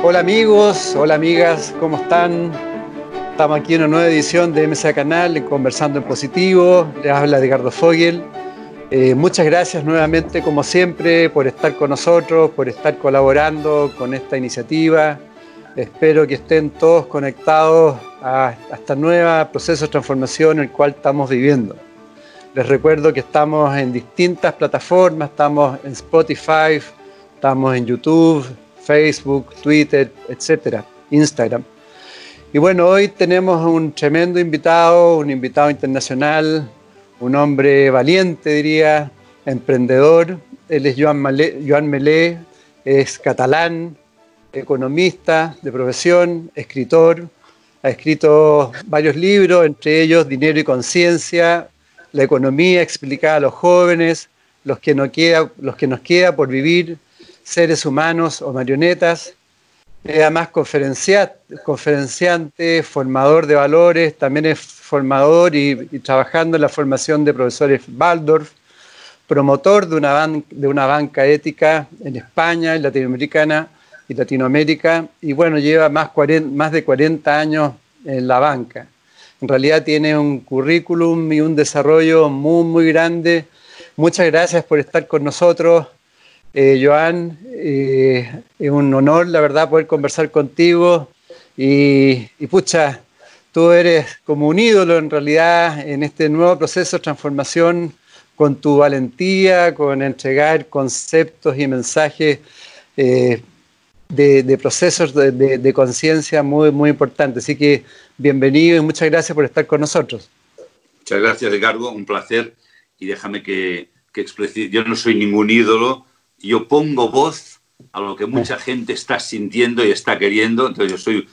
Hola amigos, hola amigas, ¿cómo están? Estamos aquí en una nueva edición de MSA Canal, Conversando en Positivo. Les habla Edgardo Fogel. Eh, muchas gracias nuevamente, como siempre, por estar con nosotros, por estar colaborando con esta iniciativa. Espero que estén todos conectados a, a este nuevo proceso de transformación en el cual estamos viviendo. Les recuerdo que estamos en distintas plataformas, estamos en Spotify, estamos en YouTube, Facebook, Twitter, etcétera, Instagram. Y bueno, hoy tenemos un tremendo invitado, un invitado internacional, un hombre valiente, diría, emprendedor. Él es Joan, Melé, es catalán, economista de profesión, escritor. Ha escrito varios libros, entre ellos Dinero y Conciencia, La economía explicada a los jóvenes, los que, no queda, los que nos queda por vivir, seres humanos o marionetas. Es además conferenciante, formador de valores, también es formador y, trabajando en la formación de profesores Waldorf, promotor de una, de una banca ética en España, en Latinoamericana y Latinoamérica, y bueno, lleva más, más de 40 años en la banca. En realidad tiene un currículum y un desarrollo muy, muy grande. Muchas gracias por estar con nosotros. Eh, Joan, eh, es un honor, la verdad, poder conversar contigo y, pucha, tú eres como un ídolo en realidad en este nuevo proceso de transformación con tu valentía, con entregar conceptos y mensajes eh, de, procesos de, conciencia muy, muy importantes. Así que bienvenido y muchas gracias por estar con nosotros. Muchas gracias, Ricardo, un placer. Y déjame que, que exprese, yo no soy ningún ídolo, yo pongo voz a lo que mucha gente está sintiendo y está queriendo. Entonces yo soy,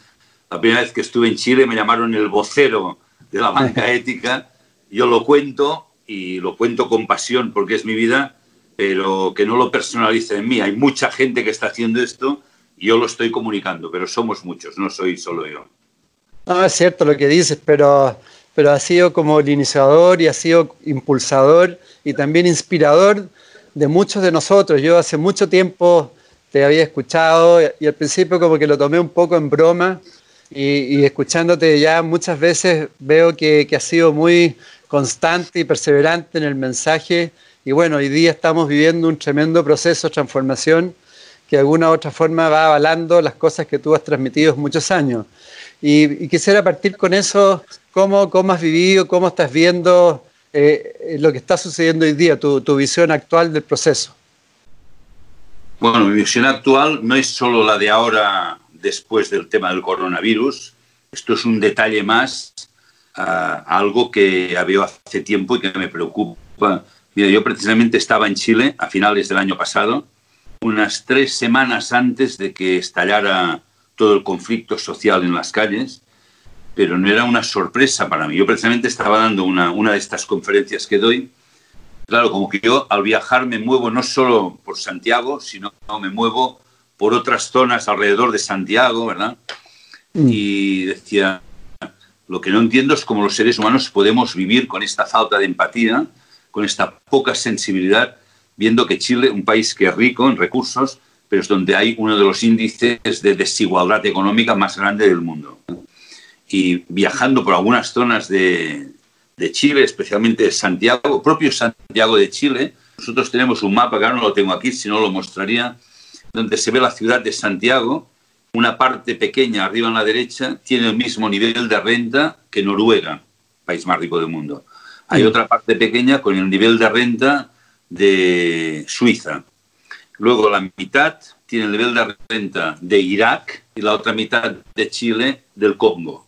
la primera vez que estuve en Chile me llamaron el vocero de la banca ética. Yo lo cuento y lo cuento con pasión porque es mi vida, pero que no lo personalice en mí. Hay mucha gente que está haciendo esto y yo lo estoy comunicando, pero somos muchos, no soy solo yo. No, es cierto lo que dices, pero, pero ha sido como el iniciador y ha sido impulsador y también inspirador de muchos de nosotros. Yo hace mucho tiempo te había escuchado y al principio como que lo tomé un poco en broma y, escuchándote ya muchas veces veo que, que has sido muy constante y perseverante en el mensaje y bueno, hoy día estamos viviendo un tremendo proceso de transformación que de alguna u otra forma va avalando las cosas que tú has transmitido muchos años. Y, quisiera partir con eso, ¿cómo, ¿cómo has vivido, cómo estás viendo eh, lo que está sucediendo hoy día, tu, visión actual del proceso. Bueno, mi visión actual no es solo la de ahora después del tema del coronavirus. Esto es un detalle más a algo que había hace tiempo y que me preocupa. Mira, yo precisamente estaba en Chile a finales del año pasado, unas tres semanas antes de que estallara todo el conflicto social en las calles, pero no era una sorpresa para mí. Yo precisamente estaba dando una, una de estas conferencias que doy. Claro, como que yo al viajar me muevo no solo por Santiago, sino que me muevo por otras zonas alrededor de Santiago, ¿verdad? Mm. Y decía, lo que no entiendo es cómo los seres humanos podemos vivir con esta falta de empatía, con esta poca sensibilidad, viendo que Chile, un país que es rico en recursos, pero es donde hay uno de los índices de desigualdad económica más grande del mundo y viajando por algunas zonas de, de Chile, especialmente Santiago, propio Santiago de Chile, nosotros tenemos un mapa, que ahora no lo tengo aquí, si no lo mostraría, donde se ve la ciudad de Santiago, una parte pequeña arriba en la derecha tiene el mismo nivel de renta que Noruega, país más rico del mundo. Hay otra parte pequeña con el nivel de renta de Suiza. Luego la mitad tiene el nivel de renta de Irak y la otra mitad de Chile del Congo.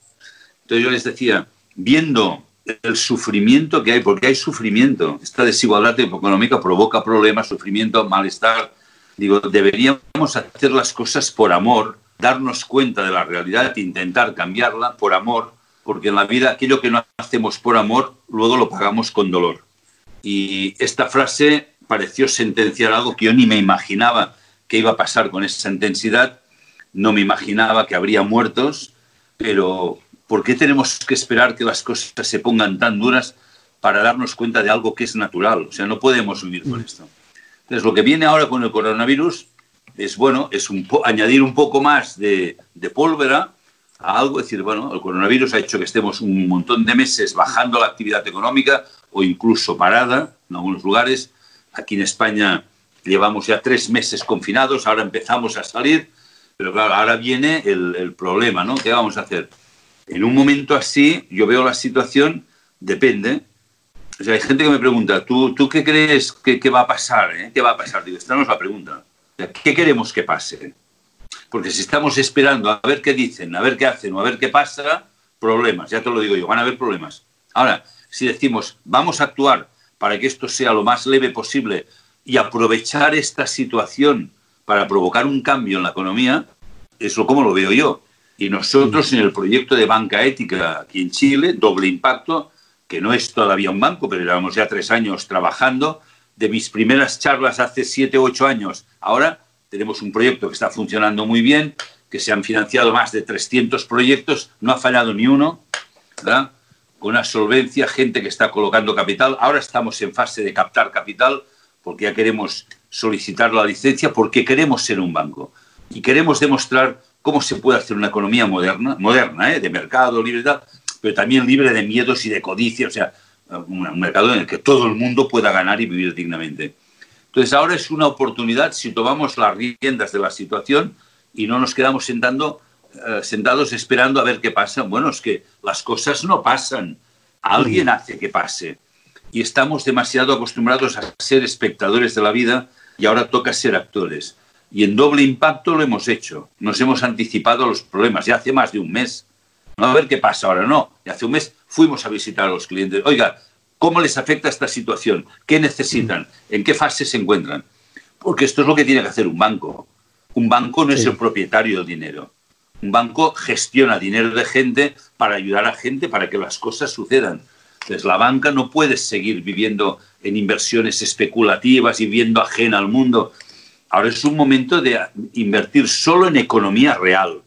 Entonces yo les decía, viendo el sufrimiento que hay, porque hay sufrimiento, esta desigualdad económica provoca problemas, sufrimiento, malestar, Digo, deberíamos hacer las cosas por amor, darnos cuenta de la realidad, intentar cambiarla por amor, porque en la vida aquello que no hacemos por amor, luego lo pagamos con dolor. Y esta frase pareció sentenciar algo que yo ni me imaginaba que iba a pasar con esa intensidad, no me imaginaba que habría muertos, pero ¿por qué tenemos que esperar que las cosas se pongan tan duras para darnos cuenta de algo que es natural? O sea, no podemos vivir con esto. Entonces, lo que viene ahora con el coronavirus es, bueno, es un añadir un poco más de, de pólvora a algo, es decir, bueno, el coronavirus ha hecho que estemos un montón de meses bajando la actividad económica o incluso parada en algunos lugares. Aquí en España llevamos ya tres meses confinados, ahora empezamos a salir, pero claro, ahora viene el, el problema, ¿no? ¿Qué vamos a hacer? En un momento así, yo veo la situación, depende, o sea, hay gente que me pregunta, ¿tú, tú qué crees que, va a pasar? Eh? ¿Qué va a pasar? Digo, esta no es la pregunta. ¿Qué queremos que pase? Porque si estamos esperando a ver qué dicen, a ver qué hacen o a ver qué pasa, problemas, ya te lo digo yo, van a haber problemas. Ahora, si decimos, vamos a actuar para que esto sea lo más leve posible y aprovechar esta situación para provocar un cambio en la economía, eso como lo veo yo. Y nosotros en el proyecto de banca ética aquí en Chile, doble impacto, que no es todavía un banco, pero llevamos ya tres años trabajando. De mis primeras charlas hace siete ocho años, ahora tenemos un proyecto que está funcionando muy bien, que se han financiado más de 300 proyectos, no ha fallado ni uno, ¿verdad? con una solvencia, gente que está colocando capital. Ahora estamos en fase de captar capital porque ya queremos solicitar la licencia, porque queremos ser un banco y queremos demostrar cómo se puede hacer una economía moderna, moderna ¿eh? de mercado, libre, pero también libre de miedos y de codicia, o sea, un mercado en el que todo el mundo pueda ganar y vivir dignamente. Entonces ahora es una oportunidad si tomamos las riendas de la situación y no nos quedamos sentando, eh, sentados esperando a ver qué pasa. Bueno, es que las cosas no pasan, alguien hace que pase. Y estamos demasiado acostumbrados a ser espectadores de la vida y ahora toca ser actores. Y en doble impacto lo hemos hecho. Nos hemos anticipado a los problemas. Ya hace más de un mes no a ver qué pasa ahora, no. Y hace un mes fuimos a visitar a los clientes. Oiga, ¿cómo les afecta esta situación? ¿Qué necesitan? ¿En qué fase se encuentran? Porque esto es lo que tiene que hacer un banco. Un banco no es el propietario del dinero. Un banco gestiona dinero de gente para ayudar a gente para que las cosas sucedan. Entonces, la banca no puede seguir viviendo en inversiones especulativas y viendo ajena al mundo. Ahora es un momento de invertir solo en economía real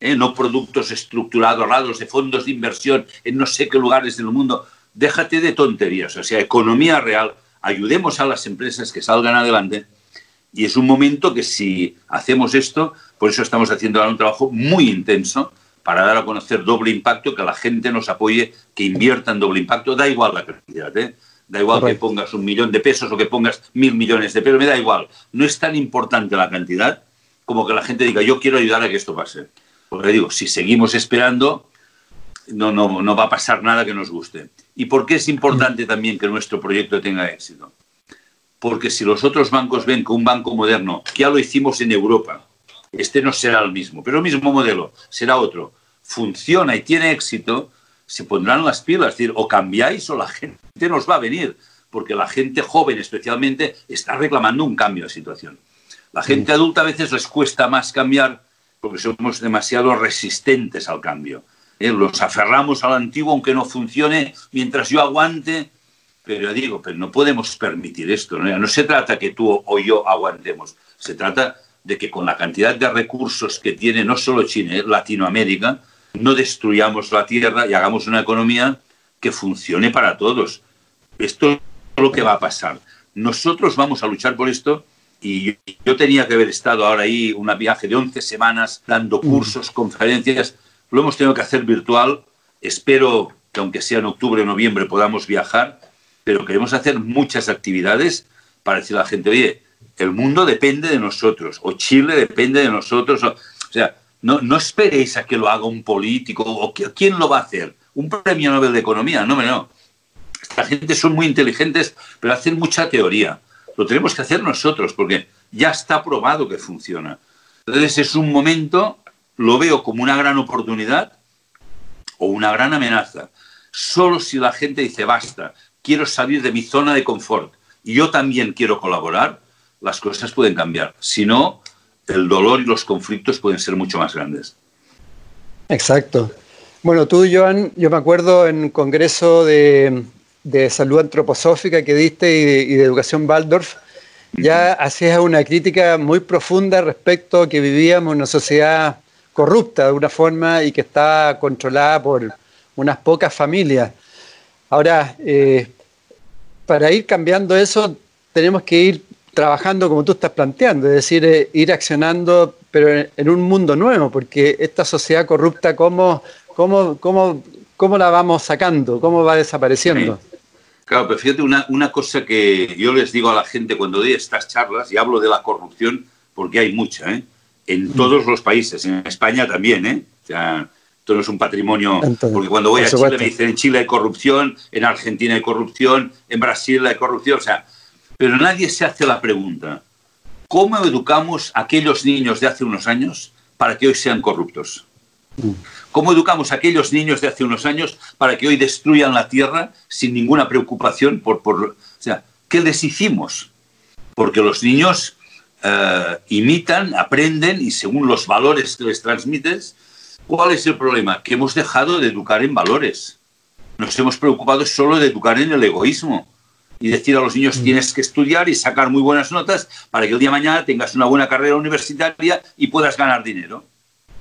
¿eh? no productos estructurados, raros de fondos de inversión en no sé qué lugares del mundo. Déjate de tonterías, o sea, economía real, ayudemos a las empresas que salgan adelante. Y es un momento que si hacemos esto, por eso estamos haciendo un trabajo muy intenso para dar a conocer doble impacto, que la gente nos apoye, que invierta en doble impacto, da igual la cantidad, ¿eh? Da igual que pongas un millón de pesos o que pongas mil millones de pesos, me da igual. No es tan importante la cantidad como que la gente diga, yo quiero ayudar a que esto pase. Porque digo, si seguimos esperando, no, no, no va a pasar nada que nos guste. ¿Y por qué es importante también que nuestro proyecto tenga éxito? Porque si los otros bancos ven que un banco moderno, que ya lo hicimos en Europa, este no será el mismo, pero el mismo modelo, será otro, funciona y tiene éxito, se pondrán las pilas, es decir, o cambiáis o la gente nos va a venir, porque la gente joven especialmente está reclamando un cambio de situación. La gente adulta a veces les cuesta más cambiar porque somos demasiado resistentes al cambio. ¿eh? Los aferramos al antiguo aunque no funcione, mientras yo aguante, pero digo, pero no podemos permitir esto. ¿no? no se trata que tú o yo aguantemos, se trata de que con la cantidad de recursos que tiene no solo China, ¿eh? Latinoamérica, no destruyamos la tierra y hagamos una economía que funcione para todos. Esto es lo que va a pasar. Nosotros vamos a luchar por esto y yo tenía que haber estado ahora ahí un viaje de 11 semanas dando cursos, conferencias. Lo hemos tenido que hacer virtual. Espero que aunque sea en octubre o noviembre podamos viajar, pero queremos hacer muchas actividades para decir a la gente, oye, el mundo depende de nosotros, o Chile depende de nosotros. O, sea, no, no, esperéis a que lo haga un político, o que, quién lo va a hacer, un premio Nobel de Economía, no, no. Esta gente son muy inteligentes, pero hacen mucha teoría lo tenemos que hacer nosotros porque ya está probado que funciona. Entonces es un momento, lo veo como una gran oportunidad o una gran amenaza. Solo si la gente dice, basta, quiero salir de mi zona de confort y yo también quiero colaborar, las cosas pueden cambiar. Si no, el dolor y los conflictos pueden ser mucho más grandes. Exacto. Bueno, tú, Joan, yo me acuerdo en un congreso de, salud antroposófica que diste y de, educación Waldorf, ya hacías una crítica muy profunda respecto a que vivíamos en una sociedad corrupta de una forma y que está controlada por unas pocas familias. Ahora, eh, para ir cambiando eso, tenemos que ir trabajando como tú estás planteando, es decir, eh, ir accionando, pero en, un mundo nuevo, porque esta sociedad corrupta, ¿cómo, cómo, cómo, cómo la vamos sacando? ¿Cómo va desapareciendo? Claro, pero fíjate una, una, cosa que yo les digo a la gente cuando doy estas charlas, y hablo de la corrupción, porque hay mucha, ¿eh? en mm. todos los países, en España también, ¿eh? O sea, esto no es un patrimonio, porque cuando voy a Chile me dicen en Chile hay corrupción, en Argentina hay corrupción, en Brasil hay corrupción, o sea, pero nadie se hace la pregunta, ¿cómo educamos a aquellos niños de hace unos años para que hoy sean corruptos? ¿Cómo educamos a aquellos niños de hace unos años para que hoy destruyan la tierra sin ninguna preocupación por... por o sea, ¿qué les hicimos? Porque los niños eh, imitan, aprenden y según los valores que les transmites, ¿cuál es el problema? Que hemos dejado de educar en valores. Nos hemos preocupado solo de educar en el egoísmo y decir a los niños mm. tienes que estudiar y sacar muy buenas notas para que el día de mañana tengas una buena carrera universitaria y puedas ganar dinero.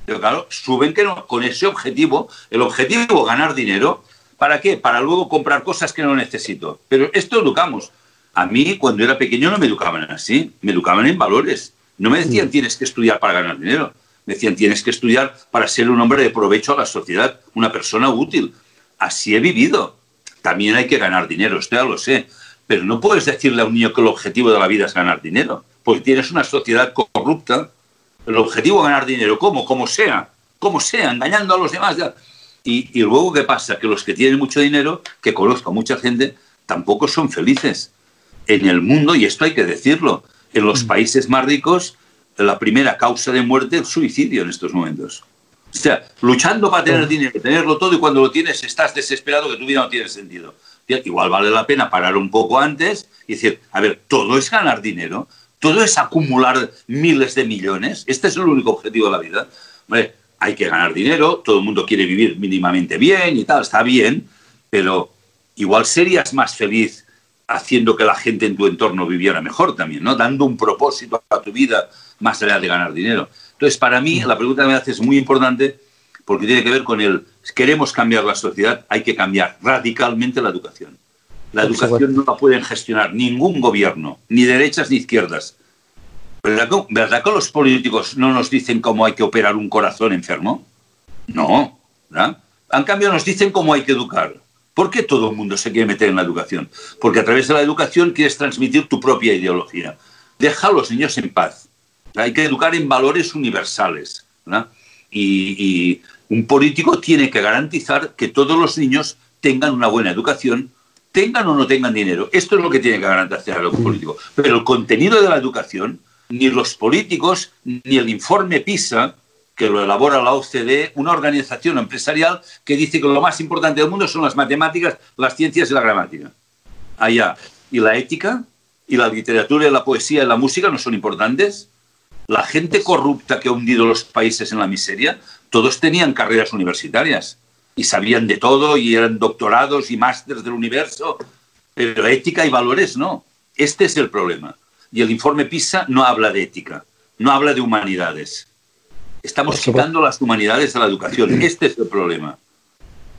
Pero claro, suben que no, con ese objetivo, el objetivo ganar dinero, ¿para qué? Para luego comprar cosas que no necesito. Pero esto educamos. A mí, cuando era pequeño, no me educaban así, me educaban en valores. No me decían mm. tienes que estudiar para ganar dinero. Me decían tienes que estudiar para ser un hombre de provecho a la sociedad, una persona útil. Así he vivido. También hay que ganar dinero, esto ya lo sé. Pero no puedes decirle a un niño que el objetivo de la vida es ganar dinero, porque tienes una sociedad corrupta. El objetivo es ganar dinero, ¿cómo? Como sea, como sea, engañando a los demás. Y, y luego, ¿qué pasa? Que los que tienen mucho dinero, que conozco a mucha gente, tampoco son felices. En el mundo, y esto hay que decirlo, en los mm. países más ricos, la primera causa de muerte es el suicidio en estos momentos. O sea, luchando para tener dinero, tenerlo todo y cuando lo tienes estás desesperado que tu vida no tiene sentido igual vale la pena parar un poco antes y decir, a ver, todo es ganar dinero, todo es acumular miles de millones, este es el único objetivo de la vida. hay que ganar dinero, todo el mundo quiere vivir mínimamente bien y tal, está bien, pero igual serías más feliz haciendo que la gente en tu entorno viviera mejor también, ¿no? Dando un propósito a tu vida más allá de ganar dinero. Entonces, para mí, la pregunta que me haces es muy importante porque tiene que ver con el, queremos cambiar la sociedad, hay que cambiar radicalmente la educación. La educación no la pueden gestionar ningún gobierno, ni derechas ni izquierdas. ¿Verdad que, los políticos no nos dicen cómo hay que operar un corazón enfermo? No, ¿verdad? En cambio nos dicen cómo hay que educar. ¿Por qué todo el mundo se quiere meter en la educación? Porque a través de la educación quieres transmitir tu propia ideología. Deja a los niños en paz. Hay que educar en valores universales. y, un político tiene que garantizar que todos los niños tengan una buena educación, tengan o no tengan dinero. Esto es lo que tiene que garantizar el político. Pero el contenido de la educación, ni los políticos, ni el informe PISA, que lo elabora la OCDE, una organización empresarial que dice que lo más importante del mundo son las matemáticas, las ciencias y la gramática. Allá. ¿Y la ética? ¿Y la literatura y la poesía y la música no son importantes? La gente corrupta que ha hundido los países en la miseria todos tenían carreras universitarias y sabían de todo y eran doctorados y másteres del universo, pero ética y valores no. Este es el problema. Y el informe PISA no habla de ética, no habla de humanidades. Estamos quitando las humanidades de la educación. Este es el problema.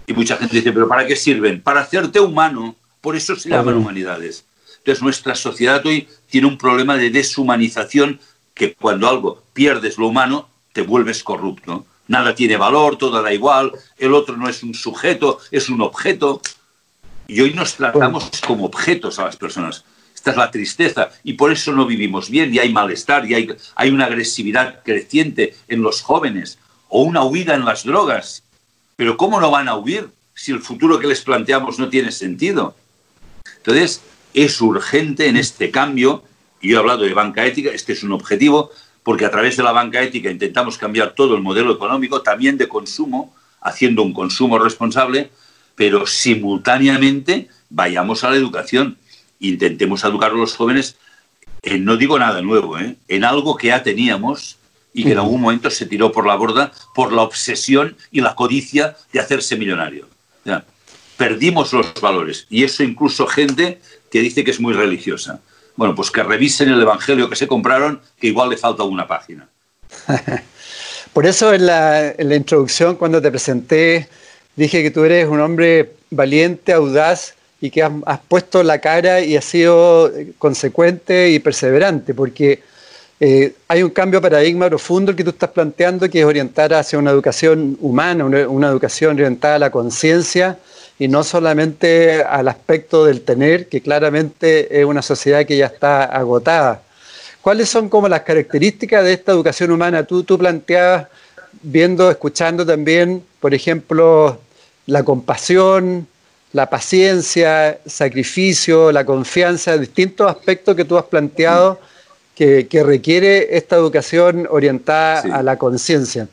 Y mucha gente dice, pero ¿para qué sirven? Para hacerte humano. Por eso se llaman humanidades. Entonces nuestra sociedad hoy tiene un problema de deshumanización que cuando algo pierdes lo humano, te vuelves corrupto nada tiene valor, todo da igual, el otro no es un sujeto, es un objeto. Y hoy nos tratamos como objetos a las personas. Esta es la tristeza y por eso no vivimos bien y hay malestar y hay, hay una agresividad creciente en los jóvenes o una huida en las drogas. Pero ¿cómo no van a huir si el futuro que les planteamos no tiene sentido? Entonces, es urgente en este cambio, y yo he hablado de banca ética, este es un objetivo, porque a través de la banca ética intentamos cambiar todo el modelo económico, también de consumo, haciendo un consumo responsable, pero simultáneamente vayamos a la educación. Intentemos educar a los jóvenes no digo nada nuevo, ¿eh? en algo que ya teníamos y que en algún momento se tiró por la borda por la obsesión y la codicia de hacerse millonario. perdimos los valores y eso incluso gente que dice que es muy religiosa. Bueno, pues que revisen el Evangelio que se compraron, que igual le falta una página. Por eso en la, introducción, cuando te presenté, dije que tú eres un hombre valiente, audaz y que has, puesto la cara y has sido consecuente y perseverante, porque eh, hay un cambio de paradigma profundo que tú estás planteando, que es orientar hacia una educación humana, una, educación orientada a la conciencia y no solamente al aspecto del tener, que claramente es una sociedad que ya está agotada. ¿Cuáles son como las características de esta educación humana? Tú, tú planteabas, viendo, escuchando también, por ejemplo, la compasión, la paciencia, sacrificio, la confianza, distintos aspectos que tú has planteado que, requiere esta educación orientada a la conciencia.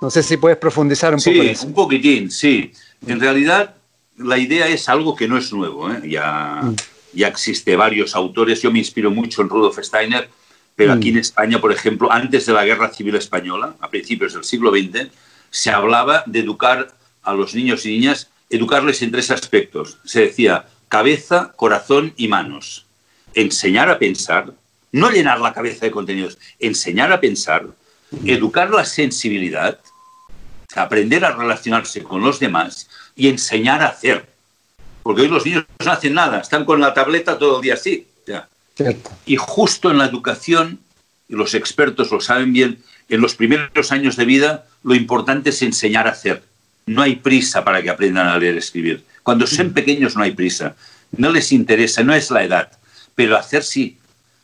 No sé si puedes profundizar un poco en eso. un poquitín, sí. En realidad, la idea es algo que no es nuevo. ¿eh? Ya, mm. ya existe varios autores. Yo me inspiro mucho en Rudolf Steiner, pero aquí mm. en España, por ejemplo, antes de la Guerra Civil Española, a principios del siglo XX, se hablaba de educar a los niños y niñas, educarles en tres aspectos. Se decía cabeza, corazón y manos. Enseñar a pensar, no llenar la cabeza de contenidos, enseñar a pensar, educar la sensibilidad, aprender a relacionarse con los demás y enseñar a hacer. Porque hoy los niños no hacen nada, están con la tableta todo el día así. Y justo en la educación, y los expertos lo saben bien, en los primeros años de vida lo importante es enseñar a hacer. No hay prisa para que aprendan a leer y escribir. Cuando son pequeños no hay prisa. No les interesa, no es la edad. Pero hacer sí.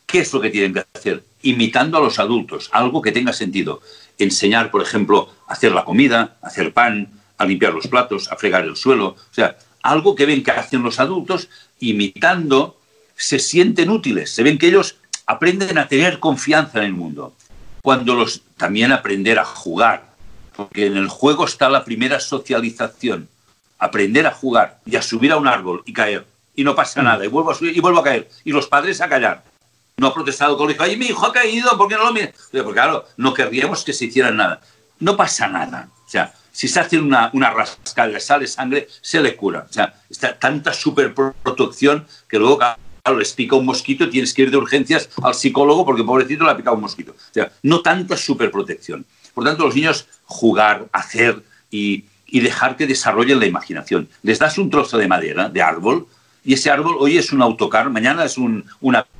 ¿Qué es lo que tienen que hacer? Imitando a los adultos, algo que tenga sentido. Enseñar, por ejemplo, a hacer la comida, a hacer pan, a limpiar los platos, a fregar el suelo. O sea, algo que ven que hacen los adultos, imitando, se sienten útiles. Se ven que ellos aprenden a tener confianza en el mundo. Cuando los también aprender a jugar, porque en el juego está la primera socialización. Aprender a jugar y a subir a un árbol y caer. Y no pasa mm. nada. Y vuelvo a subir y vuelvo a caer. Y los padres a callar no ha protestado con el hijo, ay, mi hijo ha caído, ¿por qué no lo mira? Porque claro, no querríamos que se hiciera nada. No pasa nada. O sea, si se hace una, una rascada, le sale sangre, se le cura. O sea, está tanta superprotección que luego, claro, les pica un mosquito, tienes que ir de urgencias al psicólogo porque pobrecito le ha picado un mosquito. O sea, no tanta superprotección. Por tanto, los niños jugar, hacer y, y dejar que desarrollen la imaginación. Les das un trozo de madera, de árbol, y ese árbol hoy es un autocar, mañana es un,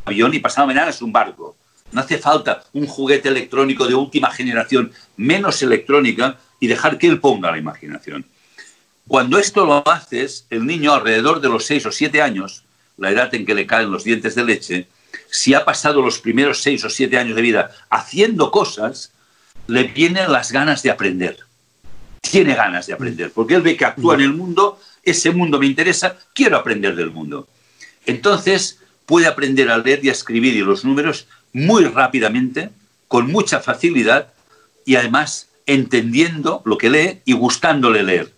avión y pasado mañana es un barco. No hace falta un juguete electrónico de última generación, menos electrónica, y dejar que él ponga la imaginación. Cuando esto lo haces, el niño alrededor de los seis o siete años, la edad en que le caen los dientes de leche, si ha pasado los primeros seis o siete años de vida haciendo cosas, le vienen las ganas de aprender. Tiene ganas de aprender, porque él ve que actúa en el mundo ese mundo me interesa, quiero aprender del mundo. Entonces puede aprender a leer y a escribir y los números muy rápidamente, con mucha facilidad y además entendiendo lo que lee y gustándole leer.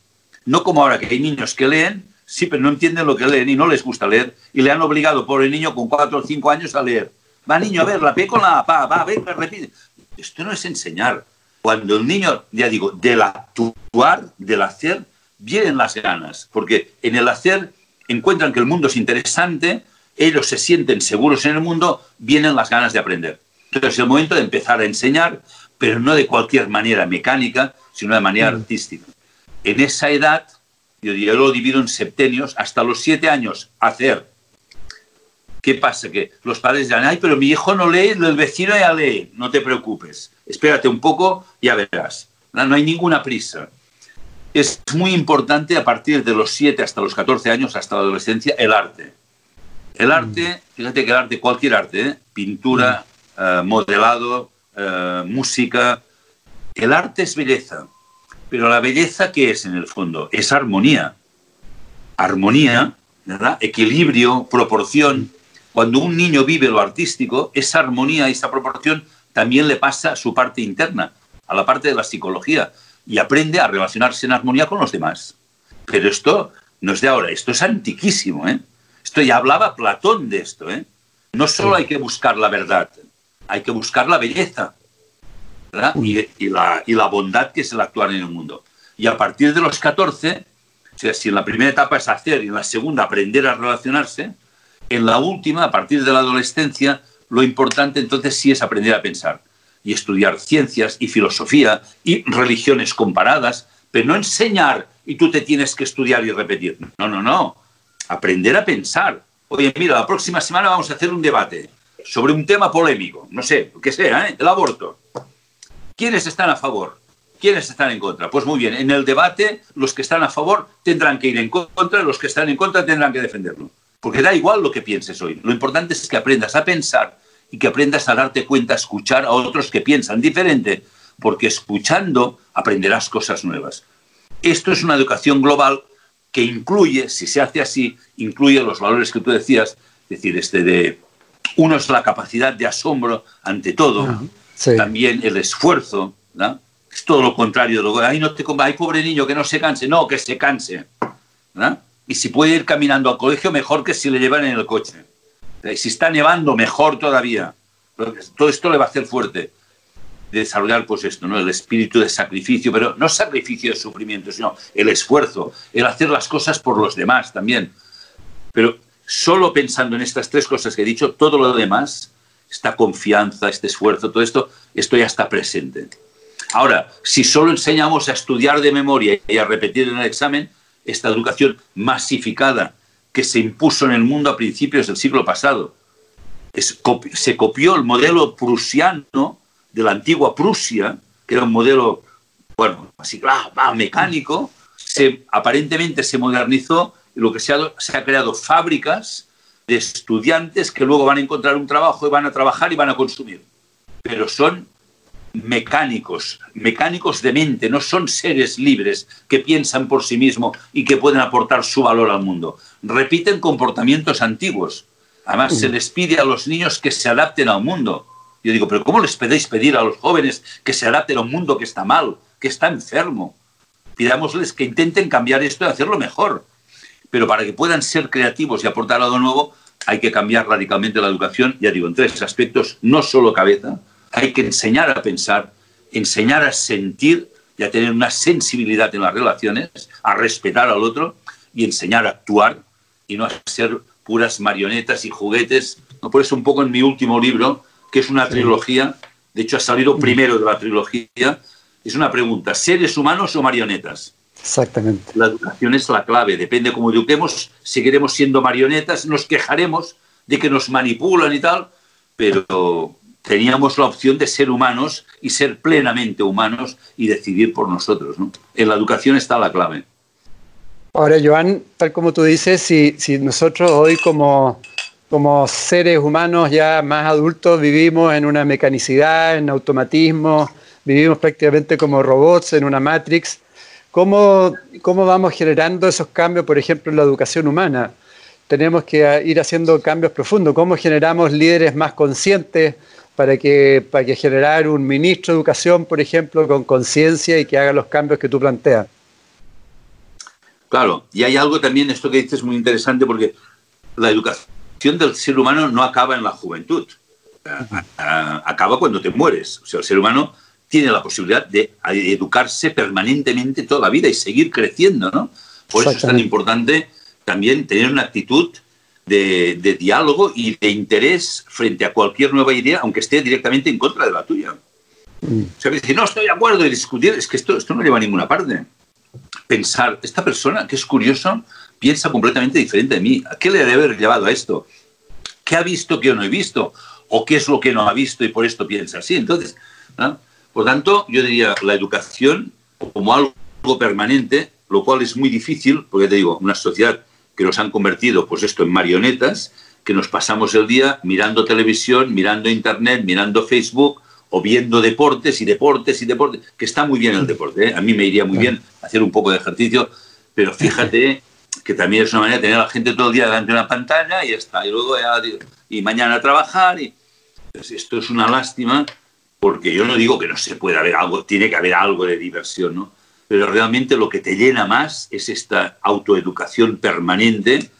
No como ahora que hay niños que leen, sí, pero no entienden lo que leen y no les gusta leer y le han obligado por el niño con cuatro o cinco años a leer. Va niño, a ver, la con la A, va, ver, repite. Esto no es enseñar. Cuando el niño, ya digo, del actuar, del hacer, vienen las ganas, porque en el hacer encuentran que el mundo es interesante, ellos se sienten seguros en el mundo, vienen las ganas de aprender. Entonces es el momento de empezar a enseñar, pero no de cualquier manera mecánica, sino de manera mm. artística. En esa edad, yo, yo lo divido en septenios, hasta los siete años, hacer. ¿Qué pasa? Que los padres dirán, ay, pero mi hijo no lee, el vecino ya lee. No te preocupes, espérate un poco, ya verás. No hay ninguna prisa es muy importante a partir de los 7 hasta los 14 años, hasta la adolescencia, el arte. El arte, mm. fíjate que el arte, cualquier arte, ¿eh? pintura, mm. eh, modelado, eh, música, el arte es belleza. Pero la belleza, ¿qué es en el fondo? Es armonía. Armonía, ¿verdad? Equilibrio, proporción. Cuando un niño vive lo artístico, esa armonía, esa proporción, también le pasa a su parte interna, a la parte de la psicología y aprende a relacionarse en armonía con los demás. Pero esto no es de ahora, esto es antiquísimo. ¿eh? Esto ya hablaba Platón de esto. ¿eh? no solo hay que buscar la verdad, hay que buscar la belleza y, la, y la bondad que es el actuar en el mundo. Y a partir de los 14, o sea, si en la primera etapa es hacer y en la segunda aprender a relacionarse, en la última, a partir de la adolescencia, lo importante entonces sí es aprender a pensar y estudiar ciencias y filosofía y religiones comparadas, pero no enseñar y tú te tienes que estudiar y repetir. No, no, no. Aprender a pensar. Oye, mira, la próxima semana vamos a hacer un debate sobre un tema polémico, no sé, que sea, ¿eh? el aborto. ¿Quiénes están a favor? ¿Quiénes están en contra? Pues muy bien, en el debate los que están a favor tendrán que ir en contra, los que están en contra tendrán que defenderlo. Porque da igual lo que pienses hoy. Lo importante es que aprendas a pensar y que aprendas a darte cuenta, a escuchar a otros que piensan diferente, porque escuchando aprenderás cosas nuevas. Esto es una educación global que incluye, si se hace así, incluye los valores que tú decías, es decir, este de uno es la capacidad de asombro ante todo, también el esfuerzo, es todo lo contrario. Lo, ay, no te, ay, pobre niño, que no se canse. No, que se canse. Y si puede ir caminando al colegio, mejor que si le llevan en el coche. Y si está nevando, mejor todavía. Todo esto le va a hacer fuerte. Desarrollar, pues esto, ¿no? El espíritu de sacrificio, pero no sacrificio de sufrimiento, sino el esfuerzo, el hacer las cosas por los demás también. Pero solo pensando en estas tres cosas que he dicho, todo lo demás, esta confianza, este esfuerzo, todo esto, esto ya está presente. Ahora, si solo enseñamos a estudiar de memoria y a repetir en el examen, esta educación masificada que se impuso en el mundo a principios del siglo pasado, se copió el modelo prusiano de la antigua Prusia, que era un modelo, bueno, así, ah, mecánico, se, aparentemente se modernizó lo que se ha, se ha creado fábricas de estudiantes que luego van a encontrar un trabajo y van a trabajar y van a consumir. Pero son mecánicos, mecánicos de mente, no son seres libres que piensan por sí mismos y que pueden aportar su valor al mundo. Repiten comportamientos antiguos. Además, se les pide a los niños que se adapten al mundo. Yo digo, pero ¿cómo les podéis pedir a los jóvenes que se adapten a un mundo que está mal, que está enfermo? Pidámosles que intenten cambiar esto y hacerlo mejor. Pero para que puedan ser creativos y aportar algo nuevo, hay que cambiar radicalmente la educación, ya digo, en tres aspectos, no solo cabeza, hay que enseñar a pensar, enseñar a sentir y a tener una sensibilidad en las relaciones, a respetar al otro y enseñar a actuar y no a ser puras marionetas y juguetes. Por eso un poco en mi último libro, que es una trilogía, de hecho ha salido primero de la trilogía, es una pregunta, ¿seres humanos o marionetas? Exactamente. La educación es la clave, depende cómo eduquemos, seguiremos siendo marionetas, nos quejaremos de que nos manipulan y tal, pero teníamos la opción de ser humanos y ser plenamente humanos y decidir por nosotros. En la educación está la clave. Ahora, Joan, tal como tú dices, si, si nosotros hoy como, como seres humanos ya más adultos vivimos en una mecanicidad, en automatismo, vivimos prácticamente como robots en una matrix, ¿cómo, cómo vamos generando esos cambios, por ejemplo, en la educación humana? Tenemos que ir haciendo cambios profundos. ¿Cómo generamos líderes más conscientes? para que, para que generar un ministro de educación, por ejemplo, con conciencia y que haga los cambios que tú planteas. Claro, y hay algo también, esto que dices es muy interesante porque la educación del ser humano no acaba en la juventud, acaba cuando te mueres. O sea, el ser humano tiene la posibilidad de educarse permanentemente toda la vida y seguir creciendo, ¿no? Por eso es tan importante también tener una actitud de, diálogo y de interés frente a cualquier nueva idea, aunque esté directamente en contra de la tuya. Mm. O sea, no estoy de acuerdo y discutir, es que esto, esto no lleva a ninguna parte. Pensar, esta persona que es curioso piensa completamente diferente de mí. ¿A qué le debe haber llevado a esto? ¿Qué ha visto que yo no he visto? ¿O qué es lo que no ha visto y por esto piensa así? Entonces, por tanto, yo diría la educación como algo permanente, lo cual es muy difícil, porque te digo, una sociedad que nos han convertido, pues esto, en marionetas, que nos pasamos el día mirando televisión, mirando internet, mirando Facebook o viendo deportes y deportes y deportes, que está muy bien el deporte. ¿eh? A mí me iría muy bien hacer un poco de ejercicio, pero fíjate que también es una manera de tener a la gente todo el día delante de una pantalla y ya está. Y luego y mañana a trabajar. Y, pues esto es una lástima porque yo no digo que no se pueda haber algo, tiene que haber algo de diversión, ¿no? pero realmente lo que te llena más es esta autoeducación permanente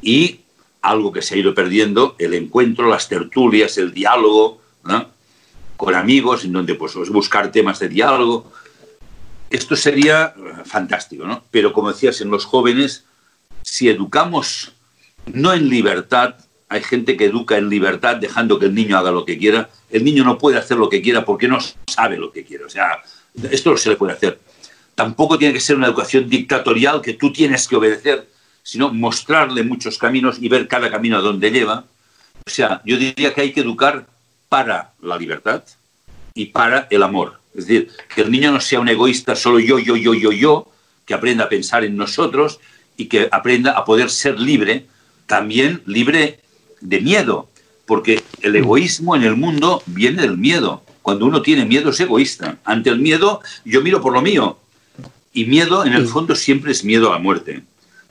y algo que se ha ido perdiendo, el encuentro, las tertulias, el diálogo, con amigos, en donde pues, buscar temas de diálogo. Esto sería fantástico, ¿no? Pero como decías, en los jóvenes, si educamos no en libertad, hay gente que educa en libertad dejando que el niño haga lo que quiera, el niño no puede hacer lo que quiera porque no sabe lo que quiere. O sea, esto no se le puede hacer. Tampoco tiene que ser una educación dictatorial que tú tienes que obedecer, sino mostrarle muchos caminos y ver cada camino a dónde lleva. O sea, yo diría que hay que educar para la libertad y para el amor. Es decir, que el niño no sea un egoísta solo yo, yo, yo, yo, yo, que aprenda a pensar en nosotros y que aprenda a poder ser libre, también libre de miedo, porque el egoísmo en el mundo viene del miedo. Cuando uno tiene miedo es egoísta. Ante el miedo yo miro por lo mío. Y miedo en el fondo siempre es miedo a la muerte.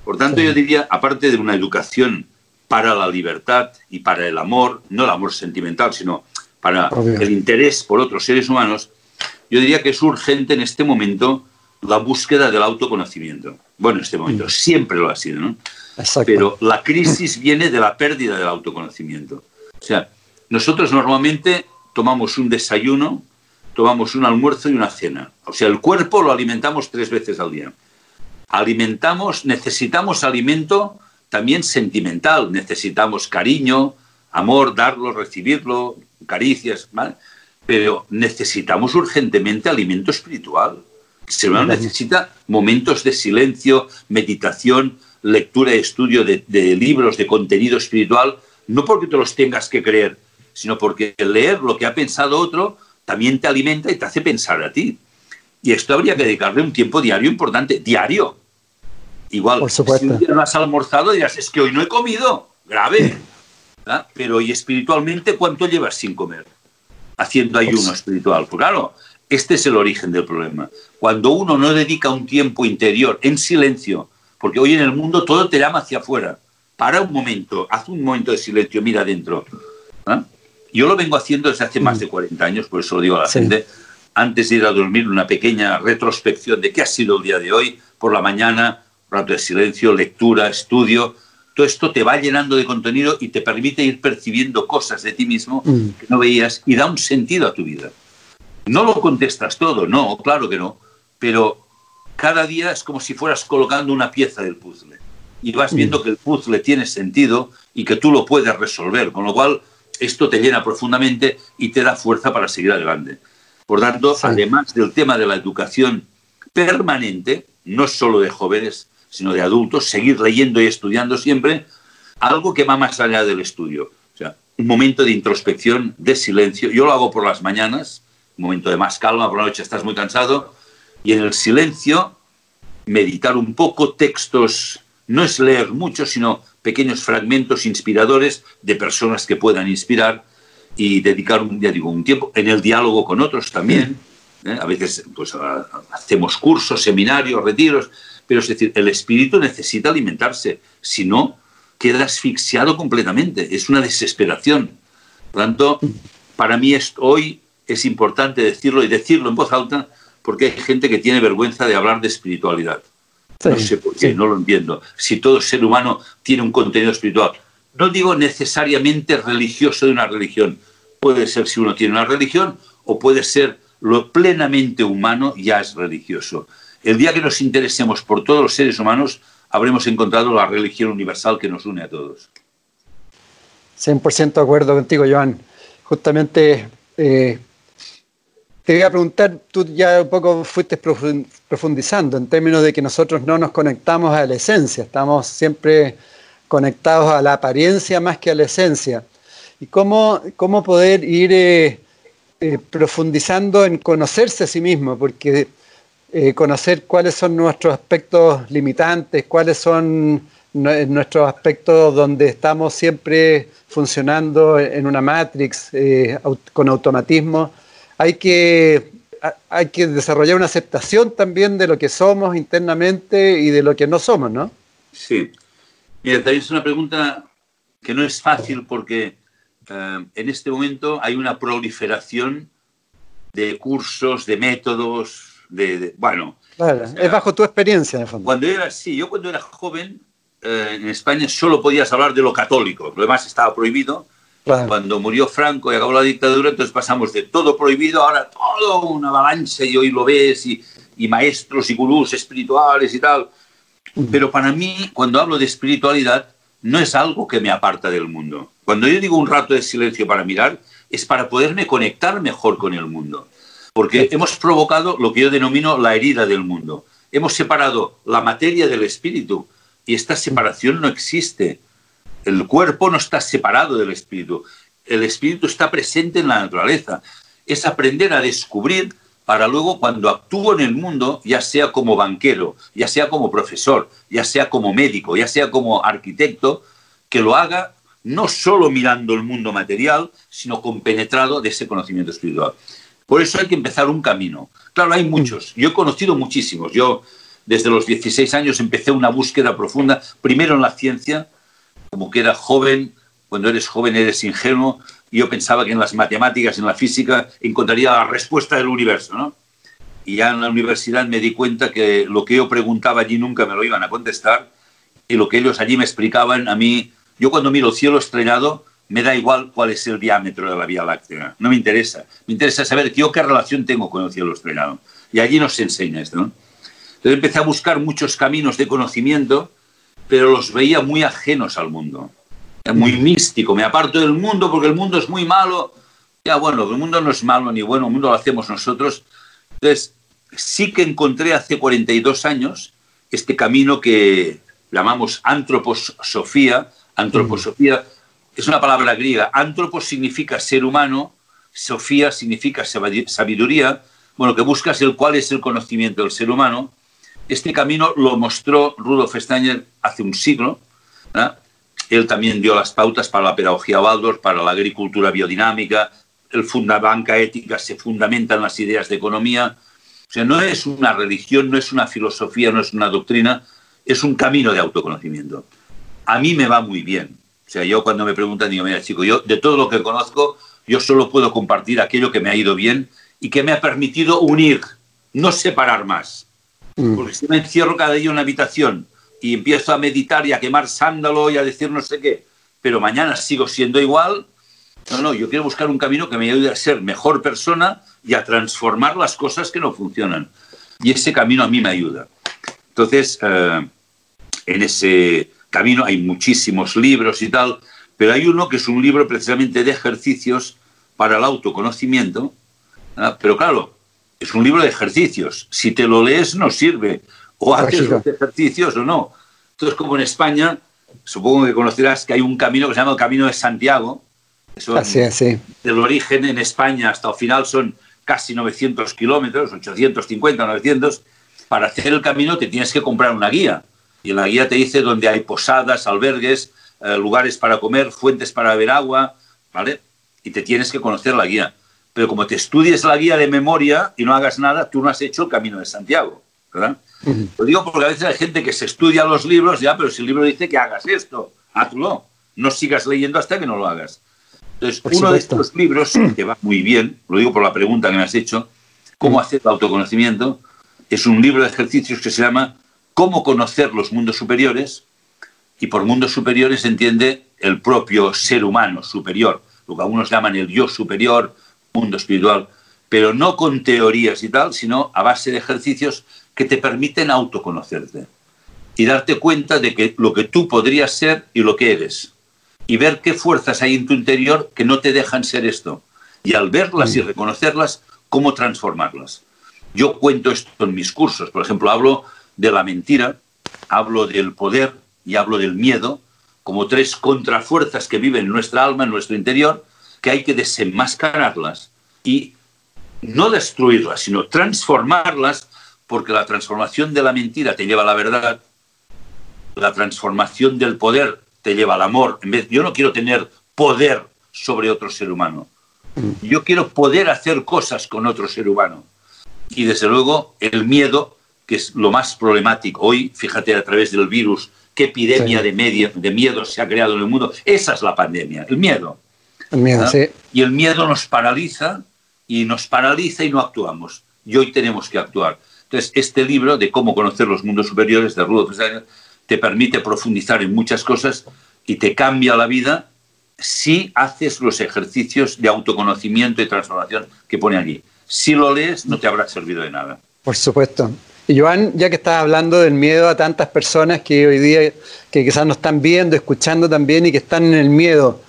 Por tanto, yo diría, aparte de una educación para la libertad y para el amor, no el amor sentimental, sino para el interés por otros seres humanos, yo diría que es urgente en este momento la búsqueda del autoconocimiento. Bueno, en este momento, mm. siempre lo ha sido, ¿no? Pero la crisis viene de la pérdida del autoconocimiento. O sea, nosotros normalmente tomamos un desayuno, tomamos un almuerzo y una cena. O sea, el cuerpo lo alimentamos tres veces al día. Alimentamos, necesitamos alimento también sentimental, necesitamos cariño, amor, darlo, recibirlo, caricias, ¿vale? Pero necesitamos urgentemente alimento espiritual. Se necesita momentos de silencio, meditación, lectura y estudio de, de, libros de contenido espiritual, no porque te los tengas que creer, sino porque leer lo que ha pensado otro también te alimenta y te hace pensar a ti. Y esto habría que dedicarle un tiempo diario importante, diario. Igual, si un día no has almorzado, dirás, es que hoy no he comido, grave. Pero ¿y espiritualmente cuánto llevas sin comer? Haciendo ayuno pues espiritual. Pues claro, este es el origen del problema. Cuando uno no dedica un tiempo interior, en silencio, porque hoy en el mundo todo te llama hacia afuera. Para un momento, haz un momento de silencio, mira adentro. ¿ah? Yo lo vengo haciendo desde hace más de 40 años, por eso lo digo a la gente. Antes de ir a dormir, una pequeña retrospección de qué ha sido el día de hoy, por la mañana, rato de silencio, lectura, estudio. Todo esto te va llenando de contenido y te permite ir percibiendo cosas de ti mismo mm. que no veías y da un sentido a tu vida. No lo contestas todo, no, claro que no, pero cada día es como si fueras colocando una pieza del puzzle y vas mm. viendo que el puzzle tiene sentido y que tú lo puedes resolver, con lo cual esto te llena profundamente y te da fuerza para seguir adelante. Por tanto, además del tema de la educación permanente, no solo de jóvenes, sino de adultos, seguir leyendo y estudiando siempre, algo que va más allá del estudio. O sea, un momento de introspección, de silencio. Yo lo hago por las mañanas, un momento de más calma, por la noche estás muy cansado, y en el silencio meditar un poco textos, no es leer mucho, sino pequeños fragmentos inspiradores de personas que puedan inspirar y dedicar un, ya digo, un tiempo en el diálogo con otros también. ¿eh? A veces pues, hacemos cursos, seminarios, retiros, pero es decir, el espíritu necesita alimentarse, si no, queda asfixiado completamente, es una desesperación. Por tanto, para mí hoy es importante decirlo y decirlo en voz alta porque hay gente que tiene vergüenza de hablar de espiritualidad. no sé por qué, no lo entiendo. Si todo ser humano tiene un contenido espiritual, no digo necesariamente religioso de una religión, puede ser si uno tiene una religión o puede ser lo plenamente humano ya es religioso. El día que nos interesemos por todos los seres humanos, habremos encontrado la religión universal que nos une a todos. 100% de acuerdo contigo, Joan. Justamente eh, te voy a preguntar, tú ya un poco fuiste profundizando en términos de que nosotros no nos conectamos a la esencia, estamos siempre conectados a la apariencia más que a la esencia. ¿Y cómo, cómo poder ir eh, eh, profundizando en conocerse a sí mismo? Porque eh, conocer cuáles son nuestros aspectos limitantes, cuáles son nuestros aspectos donde estamos siempre funcionando en una matrix con automatismo hay que, hay que desarrollar una aceptación también de lo que somos internamente y de lo que no somos, ¿no? Sí. Mira, también es una pregunta que no es fácil porque eh, en este momento hay una proliferación de cursos, de métodos, de, bueno. es bajo tu experiencia, en el fondo. Cuando era, sí, yo cuando era joven eh, en España solo podías hablar de lo católico, lo demás estaba prohibido. Cuando murió Franco y acabó la dictadura, entonces pasamos de todo prohibido, ahora todo una avalancha y hoy lo ves, y, y maestros y gurús espirituales y tal. Pero para mí, cuando hablo de espiritualidad, no es algo que me aparta del mundo. Cuando yo digo un rato de silencio para mirar, es para poderme conectar mejor con el mundo. Porque hemos provocado lo que yo denomino la herida del mundo. Hemos separado la materia del espíritu y esta separación no existe. El cuerpo no está separado del espíritu. El espíritu está presente en la naturaleza. Es aprender a descubrir para luego cuando actúo en el mundo, ya sea como banquero, ya sea como profesor, ya sea como médico, ya sea como arquitecto, que lo haga no solo mirando el mundo material, sino compenetrado de ese conocimiento espiritual. Por eso hay que empezar un camino. Claro, hay muchos. Yo he conocido muchísimos. Yo desde los 16 años empecé una búsqueda profunda, primero en la ciencia, como que era joven, cuando eres joven eres ingenuo, y yo pensaba que en las matemáticas, en la física, encontraría la respuesta del universo, ¿no? Y ya en la universidad me di cuenta que lo que yo preguntaba allí nunca me lo iban a contestar, y lo que ellos allí me explicaban, a mí, yo cuando miro el cielo estrellado, me da igual cuál es el diámetro de la Vía Láctea, no me interesa. Me interesa saber yo qué relación tengo con el cielo estrellado. Y allí nos enseña esto, ¿no? Entonces empecé a buscar muchos caminos de conocimiento, pero los veía muy ajenos al mundo. Muy místico, me aparto del mundo porque el mundo es muy malo. Ya bueno, el mundo no es malo ni bueno, el mundo lo hacemos nosotros. Entonces, sí que encontré hace 42 años este camino que llamamos antroposofía. Antroposofía es una palabra griega. Antropos significa ser humano, sofía significa sabiduría. Bueno, que buscas el cuál es el conocimiento del ser humano este camino lo mostró Rudolf Steiner hace un siglo. Él también dio las pautas para la pedagogía Waldorf, para la agricultura biodinámica. El banca ética se fundamenta en las ideas de economía. O sea, no es una religión, no es una filosofía, no es una doctrina, es un camino de autoconocimiento. A mí me va muy bien. O sea, yo cuando me preguntan, digo, mira, chico, yo de todo lo que conozco, yo solo puedo compartir aquello que me ha ido bien y que me ha permitido unir, no separar más. Mm. Porque si me encierro cada día en una habitación y empiezo a meditar y a quemar sándalo y a decir no sé qué, pero mañana sigo siendo igual, no, no, yo quiero buscar un camino que me ayude a ser mejor persona y a transformar las cosas que no funcionan. Y ese camino a mí me ayuda. Entonces, eh, en ese camino hay muchísimos libros y tal, pero hay uno que es un libro precisamente de ejercicios para el autoconocimiento. Pero claro, es un libro de ejercicios. Si te lo lees, no sirve. O haces los ejercicios o no. Entonces, como en España, supongo que conocerás que hay un camino que se llama el Camino de Santiago. Eso así, así. Del origen en España hasta el final son casi 900 kilómetros, 850, 900. Para hacer el camino te tienes que comprar una guía. Y en la guía te dice dónde hay posadas, albergues, eh, lugares para comer, fuentes para beber agua, ¿vale? Y te tienes que conocer la guía pero como te estudies la guía de memoria y no hagas nada, tú no has hecho el camino de Santiago, ¿verdad? Lo digo porque a veces hay gente que se estudia los libros, ya, pero si el libro dice que hagas esto, hazlo. No sigas leyendo hasta que no lo hagas. Entonces, uno de estos libros, que va muy bien, lo digo por la pregunta que me has hecho, ¿Cómo hacer el autoconocimiento? Es un libro de ejercicios que se llama Cómo conocer los mundos superiores. Y por mundos superiores se entiende el propio ser humano superior, lo que algunos llaman el yo superior, mundo espiritual, pero no con teorías y tal, sino a base de ejercicios que te permiten autoconocerte y darte cuenta de que lo que tú podrías ser y lo que eres y ver qué fuerzas hay en tu interior que no te dejan ser esto y al verlas y mm. reconocerlas, cómo transformarlas. Yo cuento esto en mis cursos, por ejemplo, hablo de la mentira, hablo del poder y hablo del miedo como tres contrafuerzas que viven en nuestra alma, en nuestro interior, que hay que desenmascararlas y no destruirlas, sino transformarlas, porque la transformación de la mentira te lleva a la verdad, la transformación del poder te lleva al amor. En vez, yo no quiero tener poder sobre otro ser humano. Yo quiero poder hacer cosas con otro ser humano. Y desde luego el miedo, que es lo más problemático. Hoy, fíjate, a través del virus, qué epidemia de, de miedo se ha creado en el mundo. Esa es la pandemia, el miedo. Y el miedo nos paraliza y nos paraliza y no actuamos. Y hoy tenemos que actuar. Entonces, este libro de cómo conocer los mundos superiores de Rudolf Steiner te permite profundizar en muchas cosas y te cambia la vida si haces los ejercicios de autoconocimiento y transformación que pone allí. Si lo lees, no te habrá servido de nada. Por supuesto. Y Joan, ya que estás hablando del miedo a tantas personas que hoy día, que quizás nos están viendo, escuchando también y que están en el miedo,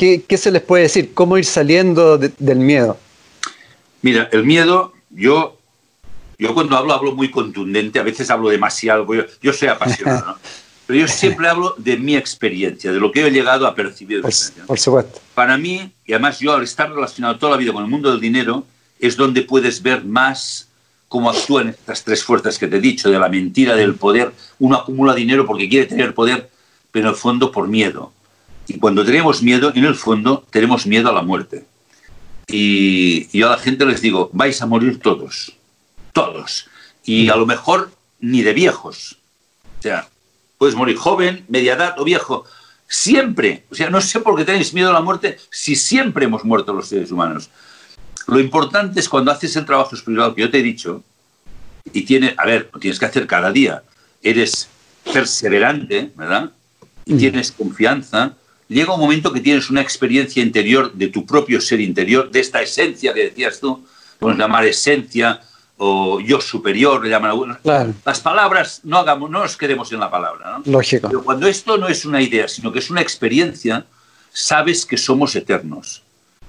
¿qué, se les puede decir? ¿Cómo ir saliendo del miedo? Mira, el miedo, yo, yo cuando hablo, hablo muy contundente, a veces hablo demasiado, yo, yo soy apasionado, ¿no? Pero yo siempre hablo de mi experiencia, de lo que he llegado a percibir. Por, por, supuesto. Para mí, y además yo al estar relacionado toda la vida con el mundo del dinero, es donde puedes ver más cómo actúan estas tres fuerzas que te he dicho, de la mentira, del poder. Uno acumula dinero porque quiere tener poder, pero en el fondo por miedo. Y cuando tenemos miedo, en el fondo tenemos miedo a la muerte. Y yo a la gente les digo, vais a morir todos, todos. Y a lo mejor ni de viejos. O sea, Puedes morir joven, media edad o viejo. Siempre. O sea, no sé por qué tenéis miedo a la muerte si siempre hemos muerto los seres humanos. Lo importante es cuando haces el trabajo espiritual que yo te he dicho, y tiene, a ver, lo tienes que hacer cada día. Eres perseverante, ¿verdad? Y mm. tienes confianza. Llega un momento que tienes una experiencia interior de tu propio ser interior, de esta esencia que decías tú, podemos llamar esencia, o yo superior, le llaman algunos. Las palabras, no, hagamos, no nos quedemos en la palabra. ¿no? Lógico. Pero cuando esto no es una idea, sino que es una experiencia, sabes que somos eternos.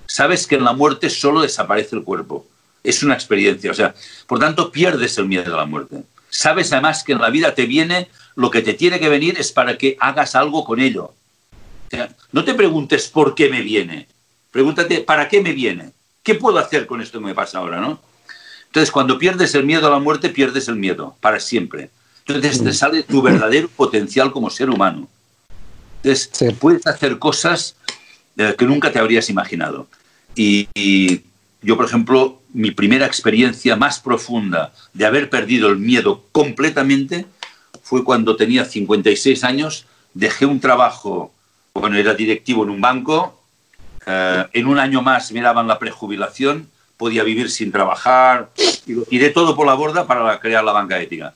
Sabes que en la muerte solo desaparece el cuerpo. Es una experiencia. O sea, por tanto, pierdes el miedo a la muerte. Sabes además que en la vida te viene lo que te tiene que venir es para que hagas algo con ello. No te preguntes por qué me viene. Pregúntate, ¿para qué me viene? ¿Qué puedo hacer con esto que me pasa ahora? ¿no? Entonces, cuando pierdes el miedo a la muerte, pierdes el miedo para siempre. Entonces, te mm. sale tu verdadero potencial como ser humano. Entonces, puedes hacer cosas eh, que nunca te habrías imaginado. Y, yo, por ejemplo, mi primera experiencia más profunda de haber perdido el miedo completamente fue cuando tenía 56 años, dejé un trabajo, bueno, era directivo en un banco, eh, en un año más me daban la prejubilación podía vivir sin trabajar tiré todo por la borda para crear la banca ética.